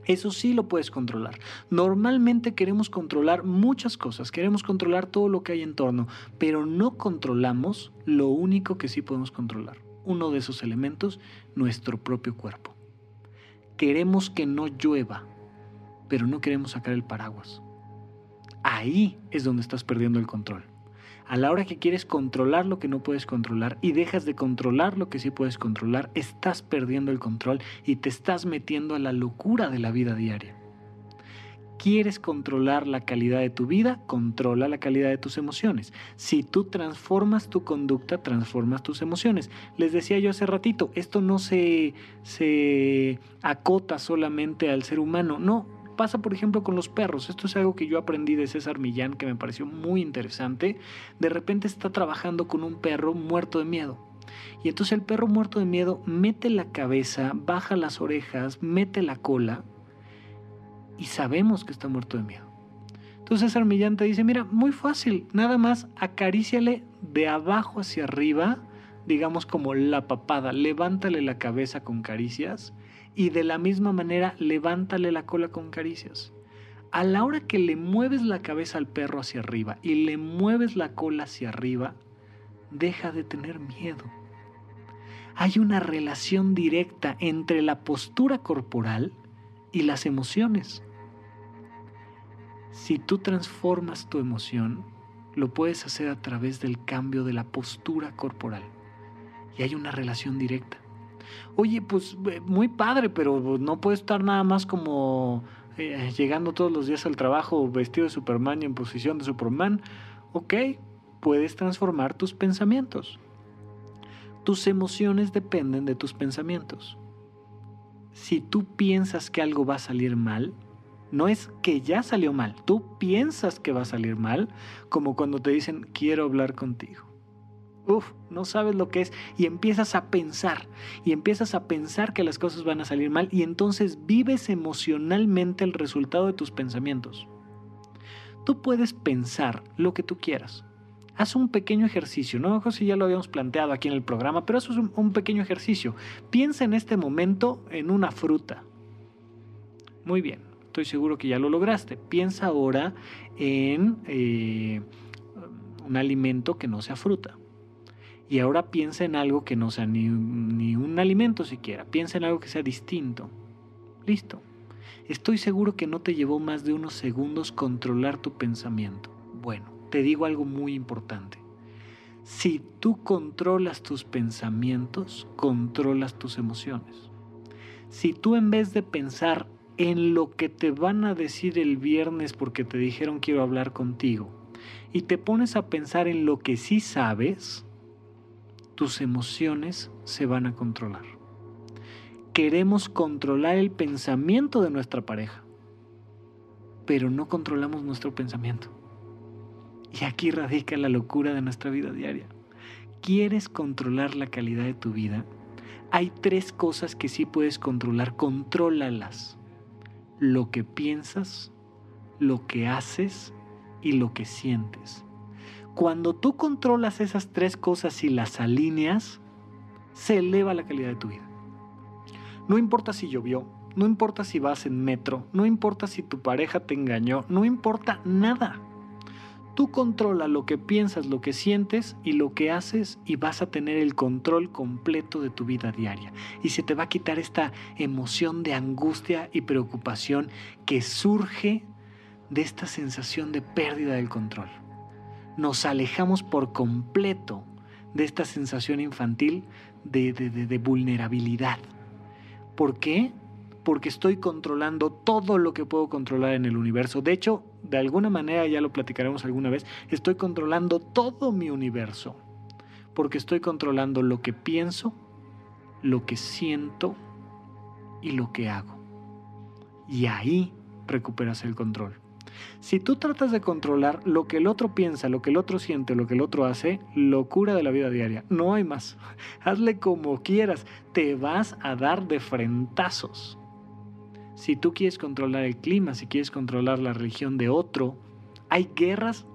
Eso sí lo puedes controlar. Normalmente queremos controlar muchas cosas, queremos controlar todo lo que hay en torno, pero no controlamos lo único que sí podemos controlar. Uno de esos elementos, nuestro propio cuerpo. Queremos que no llueva, pero no queremos sacar el paraguas. Ahí es donde estás perdiendo el control a la hora que quieres controlar lo que no puedes controlar y dejas de controlar lo que sí puedes controlar, estás perdiendo el control y te estás metiendo a la locura de la vida diaria. ¿Quieres controlar la calidad de tu vida? Controla la calidad de tus emociones. Si tú transformas tu conducta, transformas tus emociones. Les decía yo hace ratito, esto no se, se acota solamente al ser humano, no, pasa, por ejemplo, con los perros. Esto es algo que yo aprendí de César Millán, que me pareció muy interesante. De repente está trabajando con un perro muerto de miedo. Y entonces el perro muerto de miedo mete la cabeza, baja las orejas, mete la cola y sabemos que está muerto de miedo. Entonces César Millán te dice, mira, muy fácil, nada más acaríciale de abajo hacia arriba, digamos como la papada, levántale la cabeza con caricias y de la misma manera levántale la cola con caricias. A la hora que le mueves la cabeza al perro hacia arriba y le mueves la cola hacia arriba, deja de tener miedo. Hay una relación directa entre la postura corporal y las emociones. Si tú transformas tu emoción, lo puedes hacer a través del cambio de la postura corporal. Y hay una relación directa oye, pues eh, muy padre, pero no puede estar nada más como eh, llegando todos los días al trabajo vestido de Superman y en posición de Superman. Ok, puedes transformar tus pensamientos. Tus emociones dependen de tus pensamientos. Si tú piensas que algo va a salir mal, no es que ya salió mal, tú piensas que va a salir mal, como cuando te dicen quiero hablar contigo uf, no sabes lo que es y empiezas a pensar y empiezas a pensar que las cosas van a salir mal y entonces vives emocionalmente el resultado de tus pensamientos. Tú puedes pensar lo que tú quieras. Haz un pequeño ejercicio, no sé si ya lo habíamos planteado aquí en el programa, pero eso es un, pequeño ejercicio. Piensa en este momento en una fruta. Muy bien, estoy seguro que ya lo lograste. Piensa ahora en eh, un alimento que no sea fruta. Y ahora piensa en algo que no sea ni, ni un alimento siquiera, piensa en algo que sea distinto. Listo. Estoy seguro que no te llevó más de unos segundos controlar tu pensamiento. Bueno, te digo algo muy importante. Si tú controlas tus pensamientos, controlas tus emociones. Si tú en vez de pensar en lo que te van a decir el viernes porque te dijeron quiero hablar contigo, y te pones a pensar en lo que sí sabes, tus emociones se van a controlar. Queremos controlar el pensamiento de nuestra pareja, pero no controlamos nuestro pensamiento. Y aquí radica la locura de nuestra vida diaria. ¿Quieres controlar la calidad de tu vida? Hay tres cosas que sí puedes controlar, contrólalas. Lo que piensas, lo que haces y lo que sientes. Cuando tú controlas esas tres cosas y las alineas, se eleva la calidad de tu vida. No importa si llovió, no importa si vas en metro, no importa si tu pareja te engañó, no importa nada. Tú controla lo que piensas, lo que sientes y lo que haces y vas a tener el control completo de tu vida diaria. Y se te va a quitar esta emoción de angustia y preocupación que surge de esta sensación de pérdida del control nos alejamos por completo de esta sensación infantil de, vulnerabilidad. ¿Por qué? Porque estoy controlando todo lo que puedo controlar en el universo. De hecho, de alguna manera, ya lo platicaremos alguna vez, estoy controlando todo mi universo. Porque estoy controlando lo que pienso, lo que siento y lo que hago. Y ahí recuperas el control. Si tú tratas de controlar lo que el otro piensa, lo que el otro siente, lo que el otro hace, locura de la vida diaria. No hay más. Hazle como quieras. Te vas a dar de frentazos. Si tú quieres controlar el clima, si quieres controlar la religión de otro, hay guerras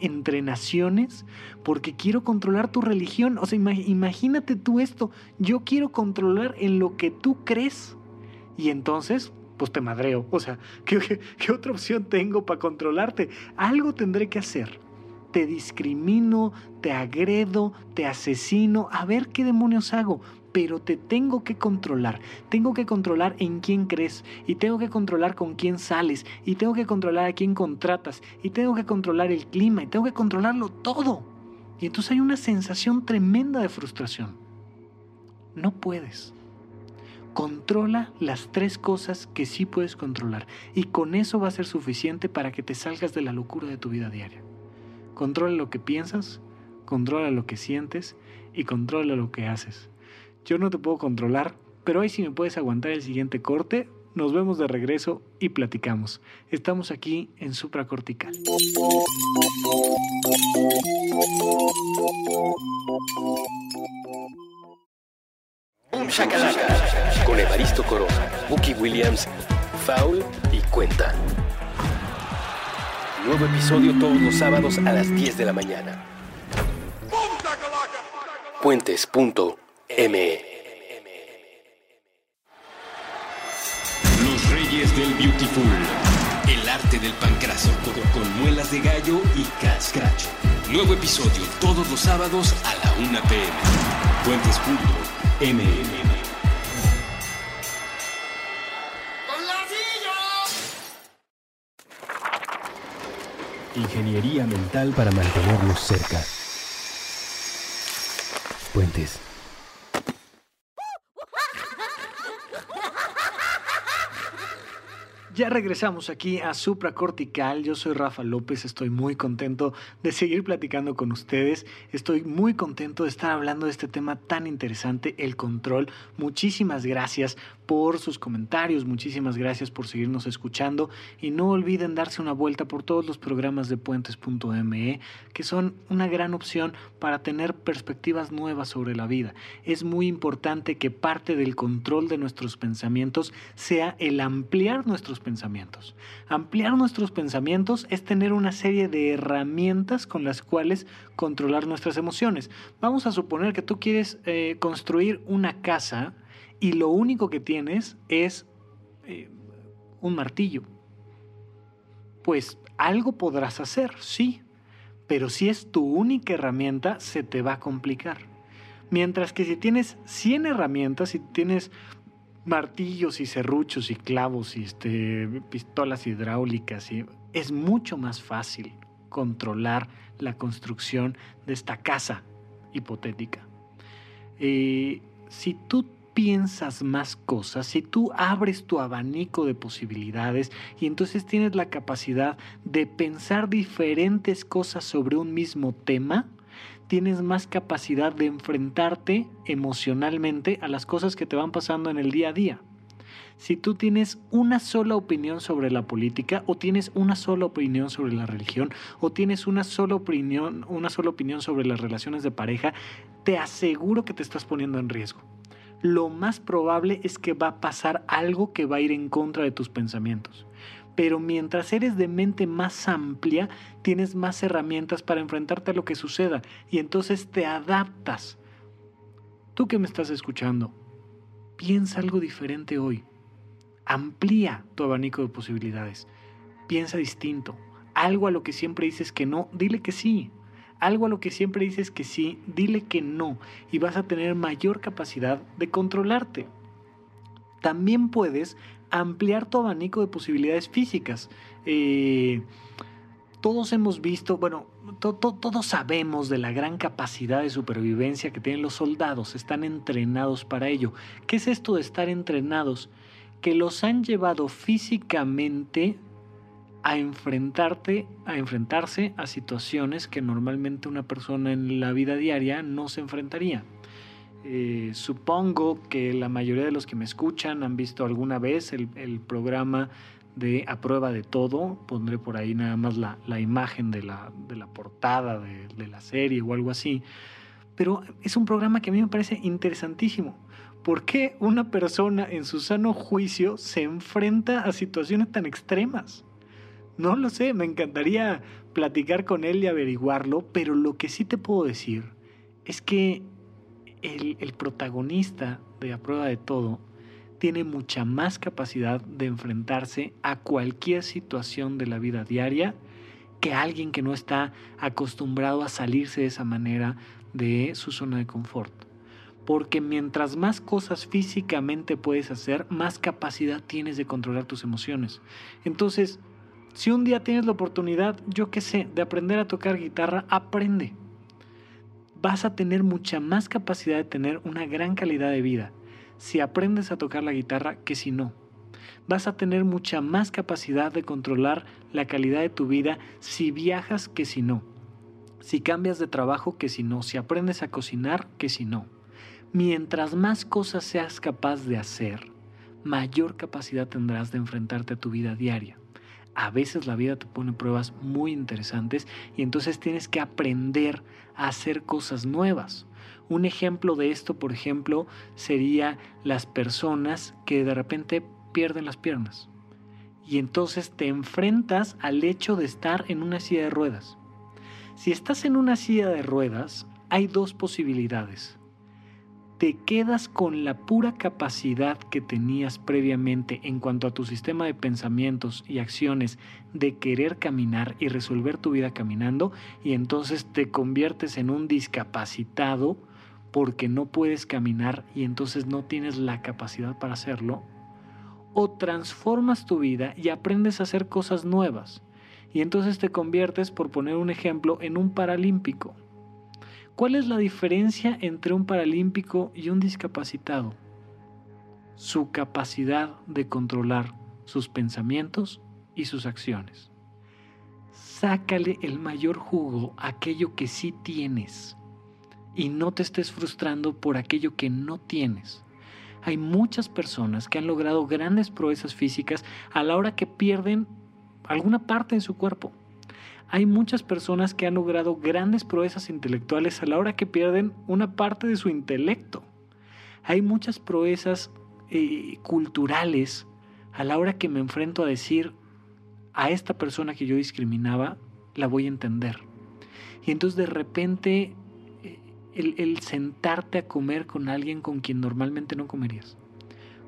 entre naciones porque quiero controlar tu religión. O sea, imagínate tú esto. Yo quiero controlar en lo que tú crees. Y entonces pues te madreo. O sea, ¿qué, otra opción tengo para controlarte? Algo tendré que hacer. Te discrimino, te agredo, te asesino, a ver qué demonios hago. Pero te tengo que controlar. Tengo que controlar en quién crees. Y tengo que controlar con quién sales. Y tengo que controlar a quién contratas. Y tengo que controlar el clima. Y tengo que controlarlo todo. Y entonces hay una sensación tremenda de frustración. No puedes. Controla las tres cosas que sí puedes controlar y con eso va a ser suficiente para que te salgas de la locura de tu vida diaria. Controla lo que piensas, controla lo que sientes y controla lo que haces. Yo no te puedo controlar, pero ahí si me puedes aguantar el siguiente corte, nos vemos de regreso y platicamos. Estamos aquí en supracortical. Con Evaristo Corona, Bucky Williams, Foul y Cuenta. Nuevo episodio todos los sábados a las 10 de la mañana. Puentes.me Los Reyes del Beautiful. El arte del pancraso con muelas de gallo y cascracho. Nuevo episodio todos los sábados a la 1 pm. Puentes.me MM. Ingeniería mental para mantenernos cerca. Puentes. Ya regresamos aquí a Supracortical. Yo soy Rafa López. Estoy muy contento de seguir platicando con ustedes. Estoy muy contento de estar hablando de este tema tan interesante, el control. Muchísimas gracias por sus comentarios. Muchísimas gracias por seguirnos escuchando. Y no olviden darse una vuelta por todos los programas de puentes.me, que son una gran opción para tener perspectivas nuevas sobre la vida. Es muy importante que parte del control de nuestros pensamientos sea el ampliar nuestros pensamientos. Ampliar nuestros pensamientos es tener una serie de herramientas con las cuales controlar nuestras emociones. Vamos a suponer que tú quieres eh, construir una casa y lo único que tienes es eh, un martillo. Pues algo podrás hacer, sí, pero si es tu única herramienta, se te va a complicar. Mientras que si tienes 100 herramientas, si tienes martillos y serruchos y clavos y este, pistolas hidráulicas. Es mucho más fácil controlar la construcción de esta casa hipotética. Eh, si tú piensas más cosas, si tú abres tu abanico de posibilidades y entonces tienes la capacidad de pensar diferentes cosas sobre un mismo tema, tienes más capacidad de enfrentarte emocionalmente a las cosas que te van pasando en el día a día. Si tú tienes una sola opinión sobre la política o tienes una sola opinión sobre la religión o tienes una sola opinión, una sola opinión sobre las relaciones de pareja, te aseguro que te estás poniendo en riesgo. Lo más probable es que va a pasar algo que va a ir en contra de tus pensamientos pero mientras eres de mente más amplia, tienes más herramientas para enfrentarte a lo que suceda y entonces te adaptas. Tú que me estás escuchando, piensa algo diferente hoy. Amplía tu abanico de posibilidades. Piensa distinto. Algo a lo que siempre dices que no, dile que sí. Algo a lo que siempre dices que sí, dile que no. Y vas a tener mayor capacidad de controlarte. También puedes ampliar tu abanico de posibilidades físicas. Eh, todos hemos visto, bueno, todos sabemos de la gran capacidad de supervivencia que tienen los soldados, están entrenados para ello. ¿Qué es esto de estar entrenados? Que los han llevado físicamente a enfrentarte, a enfrentarse a situaciones que normalmente una persona en la vida diaria no se enfrentaría. Eh, supongo que la mayoría de los que me escuchan han visto alguna vez el, programa de A Prueba de Todo. Pondré por ahí nada más la, imagen de la, portada de, de, la serie o algo así. Pero es un programa que a mí me parece interesantísimo. ¿Por qué una persona en su sano juicio se enfrenta a situaciones tan extremas? No lo sé, me encantaría platicar con él y averiguarlo, pero lo que sí te puedo decir es que el, protagonista de A Prueba de Todo tiene mucha más capacidad de enfrentarse a cualquier situación de la vida diaria que alguien que no está acostumbrado a salirse de esa manera de su zona de confort. Porque mientras más cosas físicamente puedes hacer, más capacidad tienes de controlar tus emociones. Entonces, si un día tienes la oportunidad, yo qué sé, de aprender a tocar guitarra, aprende vas a tener mucha más capacidad de tener una gran calidad de vida si aprendes a tocar la guitarra que si no. Vas a tener mucha más capacidad de controlar la calidad de tu vida si viajas que si no. Si cambias de trabajo que si no. Si aprendes a cocinar que si no. Mientras más cosas seas capaz de hacer, mayor capacidad tendrás de enfrentarte a tu vida diaria a veces la vida te pone pruebas muy interesantes y entonces tienes que aprender a hacer cosas nuevas. Un ejemplo de esto, por ejemplo, sería las personas que de repente pierden las piernas. Y entonces te enfrentas al hecho de estar en una silla de ruedas. Si estás en una silla de ruedas, hay dos posibilidades te quedas con la pura capacidad que tenías previamente en cuanto a tu sistema de pensamientos y acciones de querer caminar y resolver tu vida caminando y entonces te conviertes en un discapacitado porque no puedes caminar y entonces no tienes la capacidad para hacerlo, o transformas tu vida y aprendes a hacer cosas nuevas y entonces te conviertes, por poner un ejemplo, en un paralímpico ¿Cuál es la diferencia entre un paralímpico y un discapacitado? Su capacidad de controlar sus pensamientos y sus acciones. Sácale el mayor jugo a aquello que sí tienes y no te estés frustrando por aquello que no tienes. Hay muchas personas que han logrado grandes proezas físicas a la hora que pierden alguna parte en su cuerpo hay muchas personas que han logrado grandes proezas intelectuales a la hora que pierden una parte de su intelecto. Hay muchas proezas eh, culturales a la hora que me enfrento a decir a esta persona que yo discriminaba, la voy a entender. Y entonces de repente eh, el, el sentarte a comer con alguien con quien normalmente no comerías.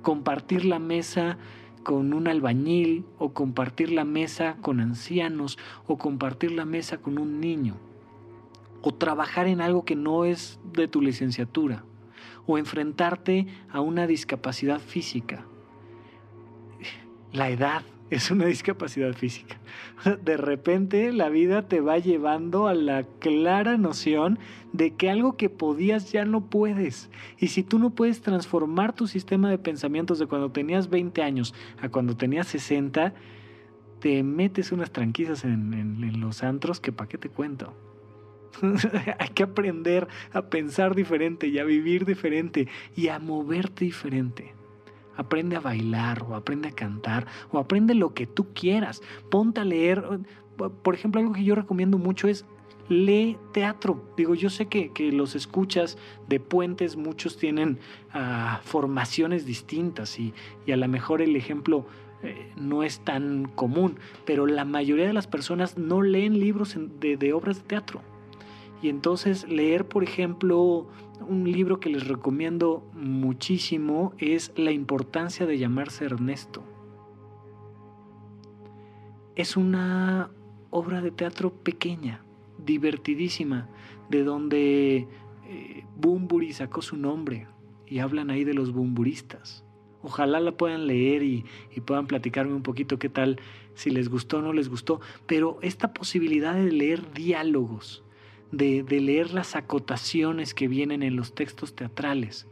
Compartir la mesa con un albañil o compartir la mesa con ancianos o compartir la mesa con un niño o trabajar en algo que no es de tu licenciatura o enfrentarte a una discapacidad física. La edad es una discapacidad física. De repente la vida te va llevando a la clara noción de que algo que podías ya no puedes. Y si tú no puedes transformar tu sistema de pensamientos de cuando tenías 20 años a cuando tenías 60, te metes unas tranquillas en, en los antros que para qué te cuento. Hay que aprender a pensar diferente y a vivir diferente y a moverte diferente aprende a bailar o aprende a cantar o aprende lo que tú quieras. Ponte a leer. Por ejemplo, algo que yo recomiendo mucho es lee teatro. Digo, yo sé que, los escuchas de puentes, muchos tienen ah, formaciones distintas y, a lo mejor el ejemplo eh, no es tan común, pero la mayoría de las personas no leen libros de obras de teatro. Y entonces leer, por ejemplo, un libro que les recomiendo muchísimo es La importancia de llamarse Ernesto. Es una obra de teatro pequeña, divertidísima, de donde eh, sacó su nombre y hablan ahí de los bumburistas. Ojalá la puedan leer y, y, puedan platicarme un poquito qué tal, si les gustó o no les gustó, pero esta posibilidad de leer diálogos, de, leer las acotaciones que vienen en los textos teatrales.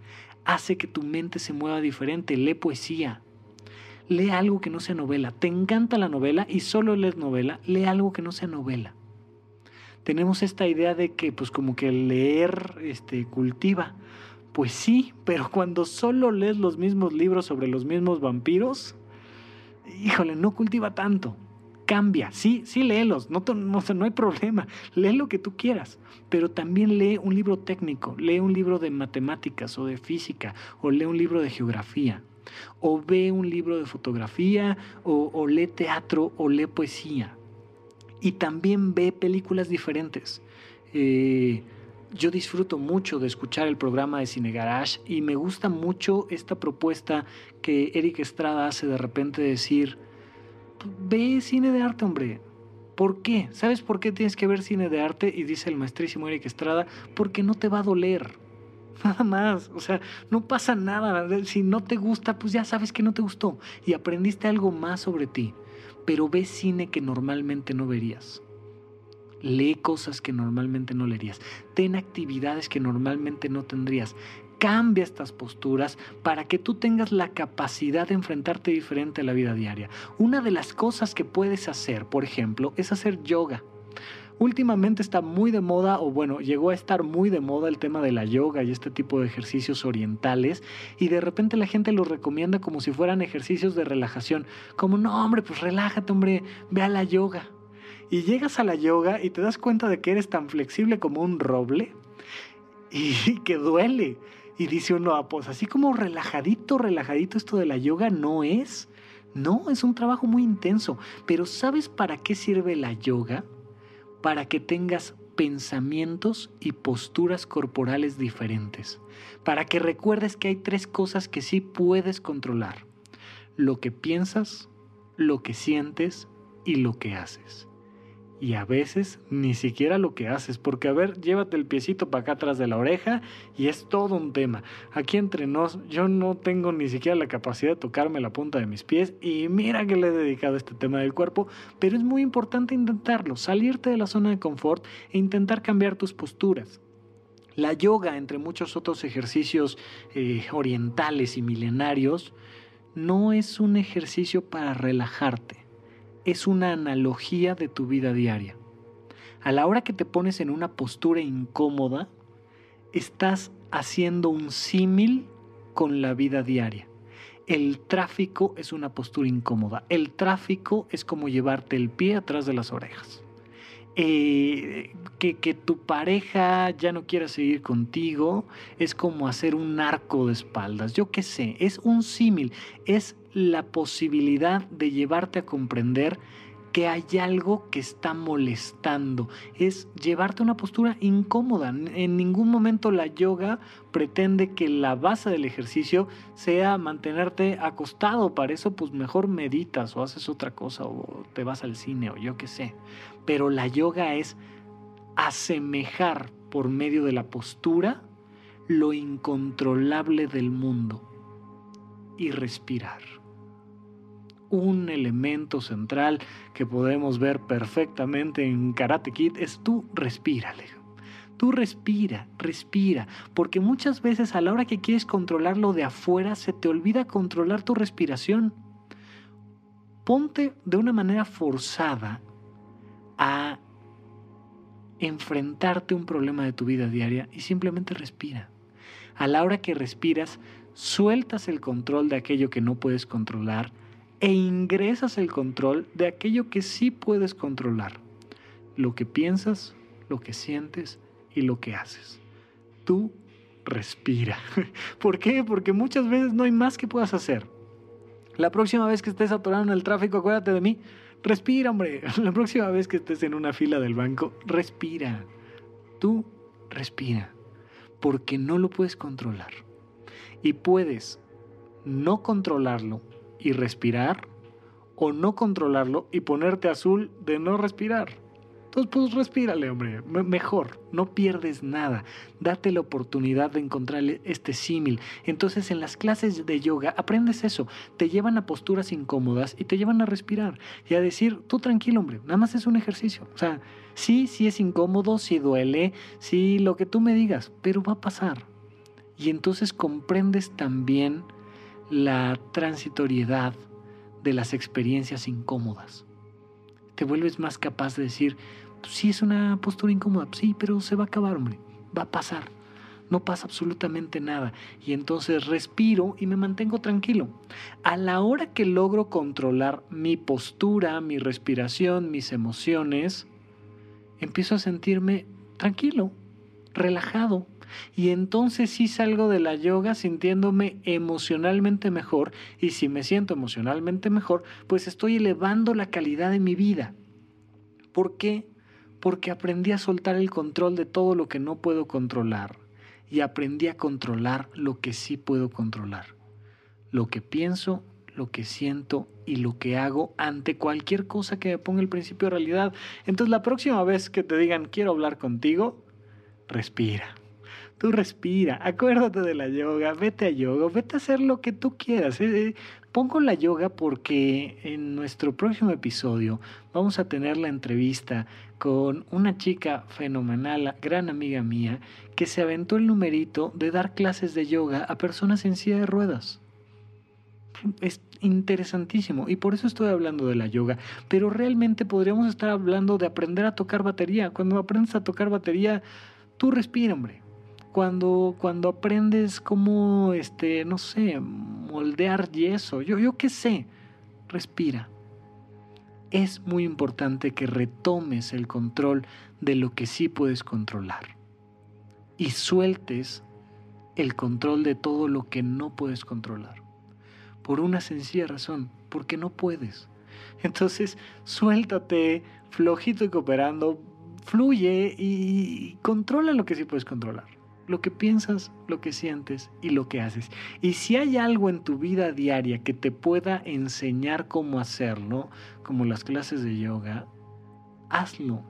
Hace que tu mente se mueva diferente. Lee poesía. lee algo que no sea novela. Te encanta la novela y solo lees novela, lee algo que no sea novela. Tenemos esta idea de que pues como que leer este cultiva. Pues sí, pero cuando solo lees los mismos libros sobre los mismos vampiros, híjole, no cultiva tanto. Cambia, sí, sí léelos, no, no, no hay problema, lee lo que tú quieras, pero también lee un libro técnico, lee un libro de matemáticas o de física, o lee un libro de geografía, o ve un libro de fotografía, o, lee teatro, o lee poesía. Y también ve películas diferentes. Eh, yo disfruto mucho de escuchar el programa de Cine Garage y me gusta mucho esta propuesta que Eric Estrada hace de repente decir, ve cine de arte, hombre. ¿Por qué? ¿Sabes por qué tienes que ver cine de arte? Y dice el maestrísimo Eric Estrada, porque no te va a doler. Nada más, o sea, no pasa nada. Si no te gusta, pues ya sabes que no te gustó y aprendiste algo más sobre ti. Pero ve cine que normalmente no verías. Lee cosas que normalmente no leerías. Ten actividades que normalmente no tendrías. Cambia estas posturas para que tú tengas la capacidad de enfrentarte diferente a la vida diaria. Una de las cosas que puedes hacer, por ejemplo, es hacer yoga. Últimamente está muy de moda, o bueno, llegó a estar muy de moda el tema de la yoga y este tipo de ejercicios orientales, y de repente la gente los recomienda como si fueran ejercicios de relajación, como no, hombre, pues relájate, hombre, ve a la yoga. Y llegas a la yoga y te das cuenta de que eres tan flexible como un roble y que duele. Y dice uno, ah, pues así como relajadito, relajadito esto de la yoga no es. No, es un trabajo muy intenso. Pero ¿sabes para qué sirve la yoga? para que tengas pensamientos y posturas corporales diferentes, para que recuerdes que hay tres cosas que sí puedes controlar, lo que piensas, lo que sientes y lo que haces y a veces ni siquiera lo que haces, porque a ver, llévate el piecito para acá atrás de la oreja y es todo un tema. Aquí entre nos, yo no tengo ni siquiera la capacidad de tocarme la punta de mis pies y mira que le he dedicado este tema del cuerpo, pero es muy importante intentarlo, salirte de la zona de confort e intentar cambiar tus posturas. La yoga, entre muchos otros ejercicios eh, orientales y milenarios, no es un ejercicio para relajarte es una analogía de tu vida diaria. A la hora que te pones en una postura incómoda, estás haciendo un símil con la vida diaria. El tráfico es una postura incómoda. El tráfico es como llevarte el pie atrás de las orejas. Eh, que, que, tu pareja ya no quiera seguir contigo es como hacer un arco de espaldas. Yo qué sé, es un símil, es la posibilidad de llevarte a comprender que hay algo que está molestando. Es llevarte a una postura incómoda. En ningún momento la yoga pretende que la base del ejercicio sea mantenerte acostado. Para eso pues mejor meditas o haces otra cosa o te vas al cine o yo qué sé. Pero la yoga es asemejar por medio de la postura lo incontrolable del mundo y respirar un elemento central que podemos ver perfectamente en Karate Kid es tú respira, Tú respira, respira, porque muchas veces a la hora que quieres controlar lo de afuera se te olvida controlar tu respiración. Ponte de una manera forzada a enfrentarte a un problema de tu vida diaria y simplemente respira. A la hora que respiras, sueltas el control de aquello que no puedes controlar e ingresas el control de aquello que sí puedes controlar, lo que piensas, lo que sientes y lo que haces. Tú respira. ¿Por qué? Porque muchas veces no hay más que puedas hacer. La próxima vez que estés atorado en el tráfico, acuérdate de mí. Respira, hombre. La próxima vez que estés en una fila del banco, respira. Tú respira. Porque no lo puedes controlar. Y puedes no controlarlo y respirar o no controlarlo y ponerte azul de no respirar. Entonces, pues respírale, hombre, mejor, no pierdes nada. Date la oportunidad de encontrar este símil. Entonces, en las clases de yoga aprendes eso. Te llevan a posturas incómodas y te llevan a respirar y a decir, tú tranquilo, hombre, nada más es un ejercicio. O sea, sí, sí es incómodo, sí duele, sí lo que tú me digas, pero va a pasar. Y entonces comprendes también la transitoriedad de las experiencias incómodas. Te vuelves más capaz de decir, sí es una postura incómoda, sí, pero se va a acabar, hombre, va a pasar. No pasa absolutamente nada. Y entonces respiro y me mantengo tranquilo. A la hora que logro controlar mi postura, mi respiración, mis emociones, empiezo a sentirme tranquilo, relajado, y entonces sí salgo de la yoga sintiéndome emocionalmente mejor y si me siento emocionalmente mejor, pues estoy elevando la calidad de mi vida. ¿Por qué? Porque aprendí a soltar el control de todo lo que no puedo controlar y aprendí a controlar lo que sí puedo controlar. Lo que pienso, lo que siento y lo que hago ante cualquier cosa que me ponga el principio de realidad. Entonces la próxima vez que te digan quiero hablar contigo, respira. Tú respira, acuérdate de la yoga, vete a yoga, vete a hacer lo que tú quieras. Eh, eh, pongo la yoga porque en nuestro próximo episodio vamos a tener la entrevista con una chica fenomenal, gran amiga mía, que se aventó el numerito de dar clases de yoga a personas en silla de ruedas. Es interesantísimo y por eso estoy hablando de la yoga, pero realmente podríamos estar hablando de aprender a tocar batería. Cuando aprendes a tocar batería, tú respira, hombre cuando, cuando aprendes cómo, este, no sé, moldear yeso, yo, yo qué sé, respira. Es muy importante que retomes el control de lo que sí puedes controlar y sueltes el control de todo lo que no puedes controlar. Por una sencilla razón, porque no puedes. Entonces, suéltate, flojito y cooperando, fluye y controla lo que sí puedes controlar lo que piensas, lo que sientes y lo que haces. Y si hay algo en tu vida diaria que te pueda enseñar cómo hacerlo, como las clases de yoga, hazlo.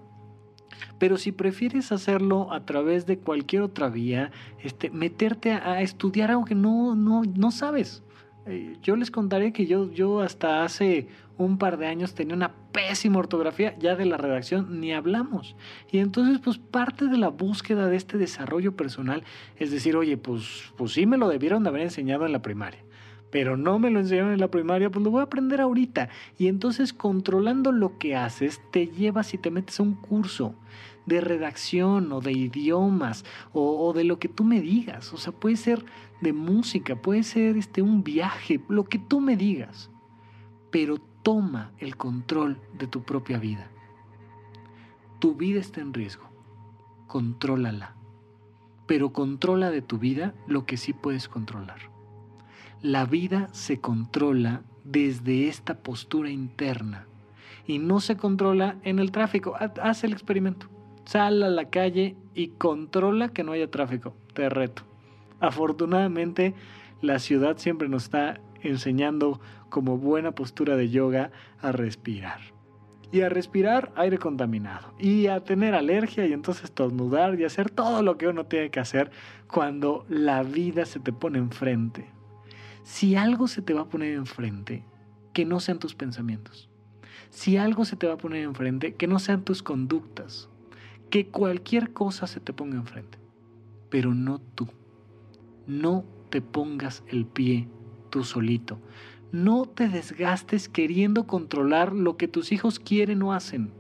Pero si prefieres hacerlo a través de cualquier otra vía, este, meterte a, estudiar algo que no, no, no sabes. Eh, yo les contaré que yo, yo hasta hace un par de años tenía una pésima ortografía, ya de la redacción ni hablamos. Y entonces, pues parte de la búsqueda de este desarrollo personal es decir, oye, pues, pues sí me lo debieron de haber enseñado en la primaria pero no me lo enseñaron en la primaria, pues lo voy a aprender ahorita. Y entonces controlando lo que haces, te llevas y te metes a un curso de redacción o de idiomas o, o, de lo que tú me digas. O sea, puede ser de música, puede ser este, un viaje, lo que tú me digas. Pero toma el control de tu propia vida. Tu vida está en riesgo. Contrólala. Pero controla de tu vida lo que sí puedes controlar. La vida se controla desde esta postura interna y no se controla en el tráfico. Haz el experimento. Sal a la calle y controla que no haya tráfico. Te reto. Afortunadamente, la ciudad siempre nos está enseñando como buena postura de yoga a respirar. Y a respirar aire contaminado. Y a tener alergia y entonces estornudar y hacer todo lo que uno tiene que hacer cuando la vida se te pone enfrente. Si algo se te va a poner enfrente, que no sean tus pensamientos. Si algo se te va a poner enfrente, que no sean tus conductas. Que cualquier cosa se te ponga enfrente. Pero no tú. No te pongas el pie tú solito. No te desgastes queriendo controlar lo que tus hijos quieren o hacen.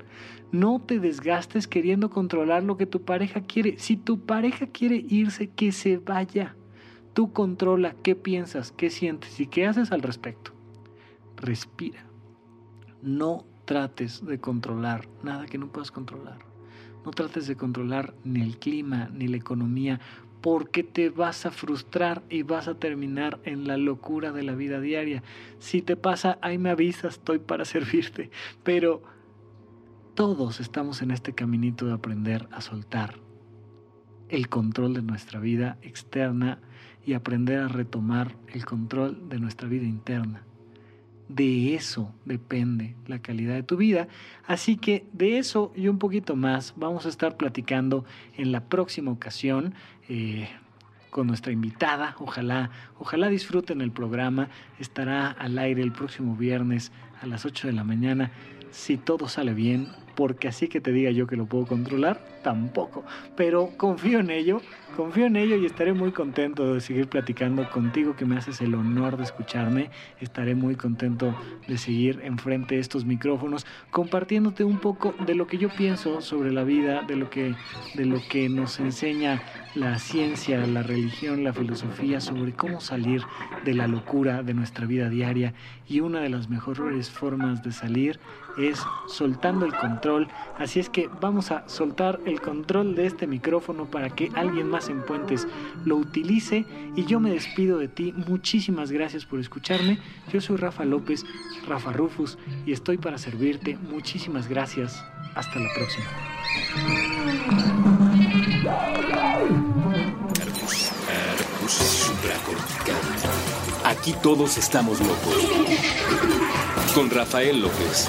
No te desgastes queriendo controlar lo que tu pareja quiere. Si tu pareja quiere irse, que se vaya. Tú controla qué piensas, qué sientes y qué haces al respecto. Respira. No trates de controlar nada que no puedas controlar. No trates de controlar ni el clima, ni la economía, porque te vas a frustrar y vas a terminar en la locura de la vida diaria. Si te pasa, ahí me avisas, estoy para servirte. Pero todos estamos en este caminito de aprender a soltar el control de nuestra vida externa y aprender a retomar el control de nuestra vida interna. De eso depende la calidad de tu vida. Así que de eso y un poquito más vamos a estar platicando en la próxima ocasión. Eh, con nuestra invitada. Ojalá, ojalá disfruten el programa. Estará al aire el próximo viernes a las 8 de la mañana. Si todo sale bien, porque así que te diga yo que lo puedo controlar, tampoco, pero confío en ello, confío en ello y estaré muy contento de seguir platicando contigo que me haces el honor de escucharme. Estaré muy contento de seguir enfrente de estos micrófonos compartiéndote un poco de lo que yo pienso sobre la vida, de lo que de lo que nos enseña la ciencia, la religión, la filosofía sobre cómo salir de la locura de nuestra vida diaria y una de las mejores formas de salir es soltando el control. Así es que vamos a soltar el control de este micrófono para que alguien más en Puentes lo utilice y yo me despido de ti. Muchísimas gracias por escucharme. Yo soy Rafa López, Rafa Rufus y estoy para servirte. Muchísimas gracias. Hasta la próxima. Aquí todos estamos locos. Con Rafael López.